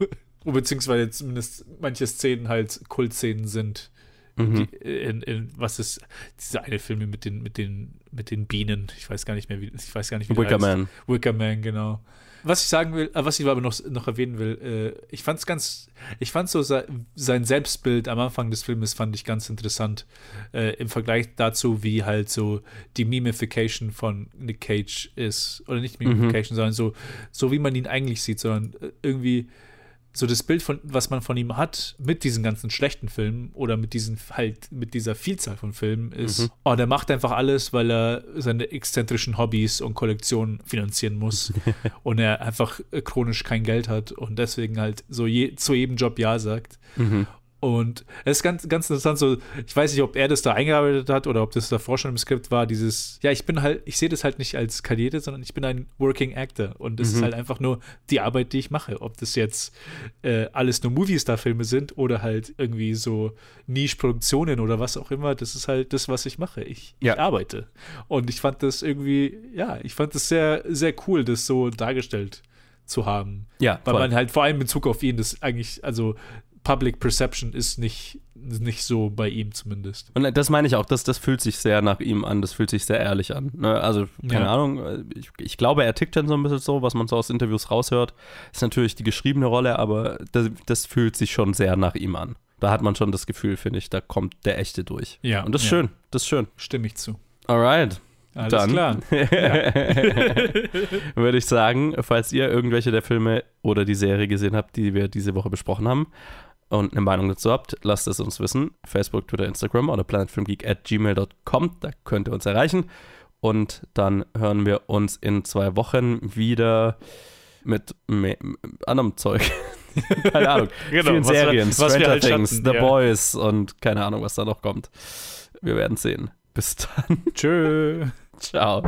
beziehungsweise zumindest manche Szenen halt Kultszenen sind. Mhm. Die, in, in, was ist dieser eine Film mit den, mit den, mit den Bienen? Ich weiß gar nicht mehr, wie, ich weiß gar nicht, wie der Wicker heißt. Man. Wicker Man, genau. Was ich sagen will, äh, was ich aber noch, noch erwähnen will, äh, ich fand es ganz, ich fand so se, sein Selbstbild am Anfang des Filmes fand ich ganz interessant äh, im Vergleich dazu, wie halt so die Mimification von Nick Cage ist oder nicht Mimification, sondern so, so wie man ihn eigentlich sieht, sondern äh, irgendwie so das Bild von was man von ihm hat mit diesen ganzen schlechten Filmen oder mit diesen halt mit dieser Vielzahl von Filmen ist Mhm. oh der macht einfach alles weil er seine exzentrischen Hobbys und Kollektionen finanzieren muss und er einfach chronisch kein Geld hat und deswegen halt so je, zu jedem Job ja sagt Mhm. Und es ist ganz, ganz interessant, so, ich weiß nicht, ob er das da eingearbeitet hat oder ob das davor schon im Skript war, dieses, ja, ich bin halt, ich sehe das halt nicht als Karriere, sondern ich bin ein Working Actor. Und das Mhm. ist halt einfach nur die Arbeit, die ich mache. Ob das jetzt äh, alles nur Movie-Star-Filme sind oder halt irgendwie so Niche-Produktionen oder was auch immer, das ist halt das, was ich mache. Ich, Ja. ich arbeite. Und ich fand das irgendwie, ja, ich fand das sehr, sehr cool, das so dargestellt zu haben. Ja, Weil voll. man halt vor allem in Bezug auf ihn das eigentlich, also Public Perception ist nicht, nicht so bei ihm zumindest. Und das meine ich auch, das, das fühlt sich sehr nach ihm an, das fühlt sich sehr ehrlich an. Ne? Also, keine Ja. Ahnung, äh, ich, ich glaube, er tickt dann so ein bisschen so, was man so aus Interviews raushört. Ist natürlich die geschriebene Rolle, aber das, das fühlt sich schon sehr nach ihm an. Da hat man schon das Gefühl, finde ich, da kommt der Echte durch. Ja, Und das ist ja. schön, das ist schön. Stimme ich zu. Alright. Alles Dann klar. würde ich sagen, falls ihr irgendwelche der Filme oder die Serie gesehen habt, die wir diese Woche besprochen haben und eine Meinung dazu habt, lasst es uns wissen. Facebook, Twitter, Instagram oder planetfilmgeek at gmail.com, da könnt ihr uns erreichen. Und dann hören wir uns in zwei Wochen wieder mit anderem Zeug. keine Ahnung. Genau, Vielen Serien, wir Stranger halt Things, schatten, The ja. Boys und keine Ahnung, was da noch kommt. Wir werden sehen. Bis dann. Tschö. Ciao.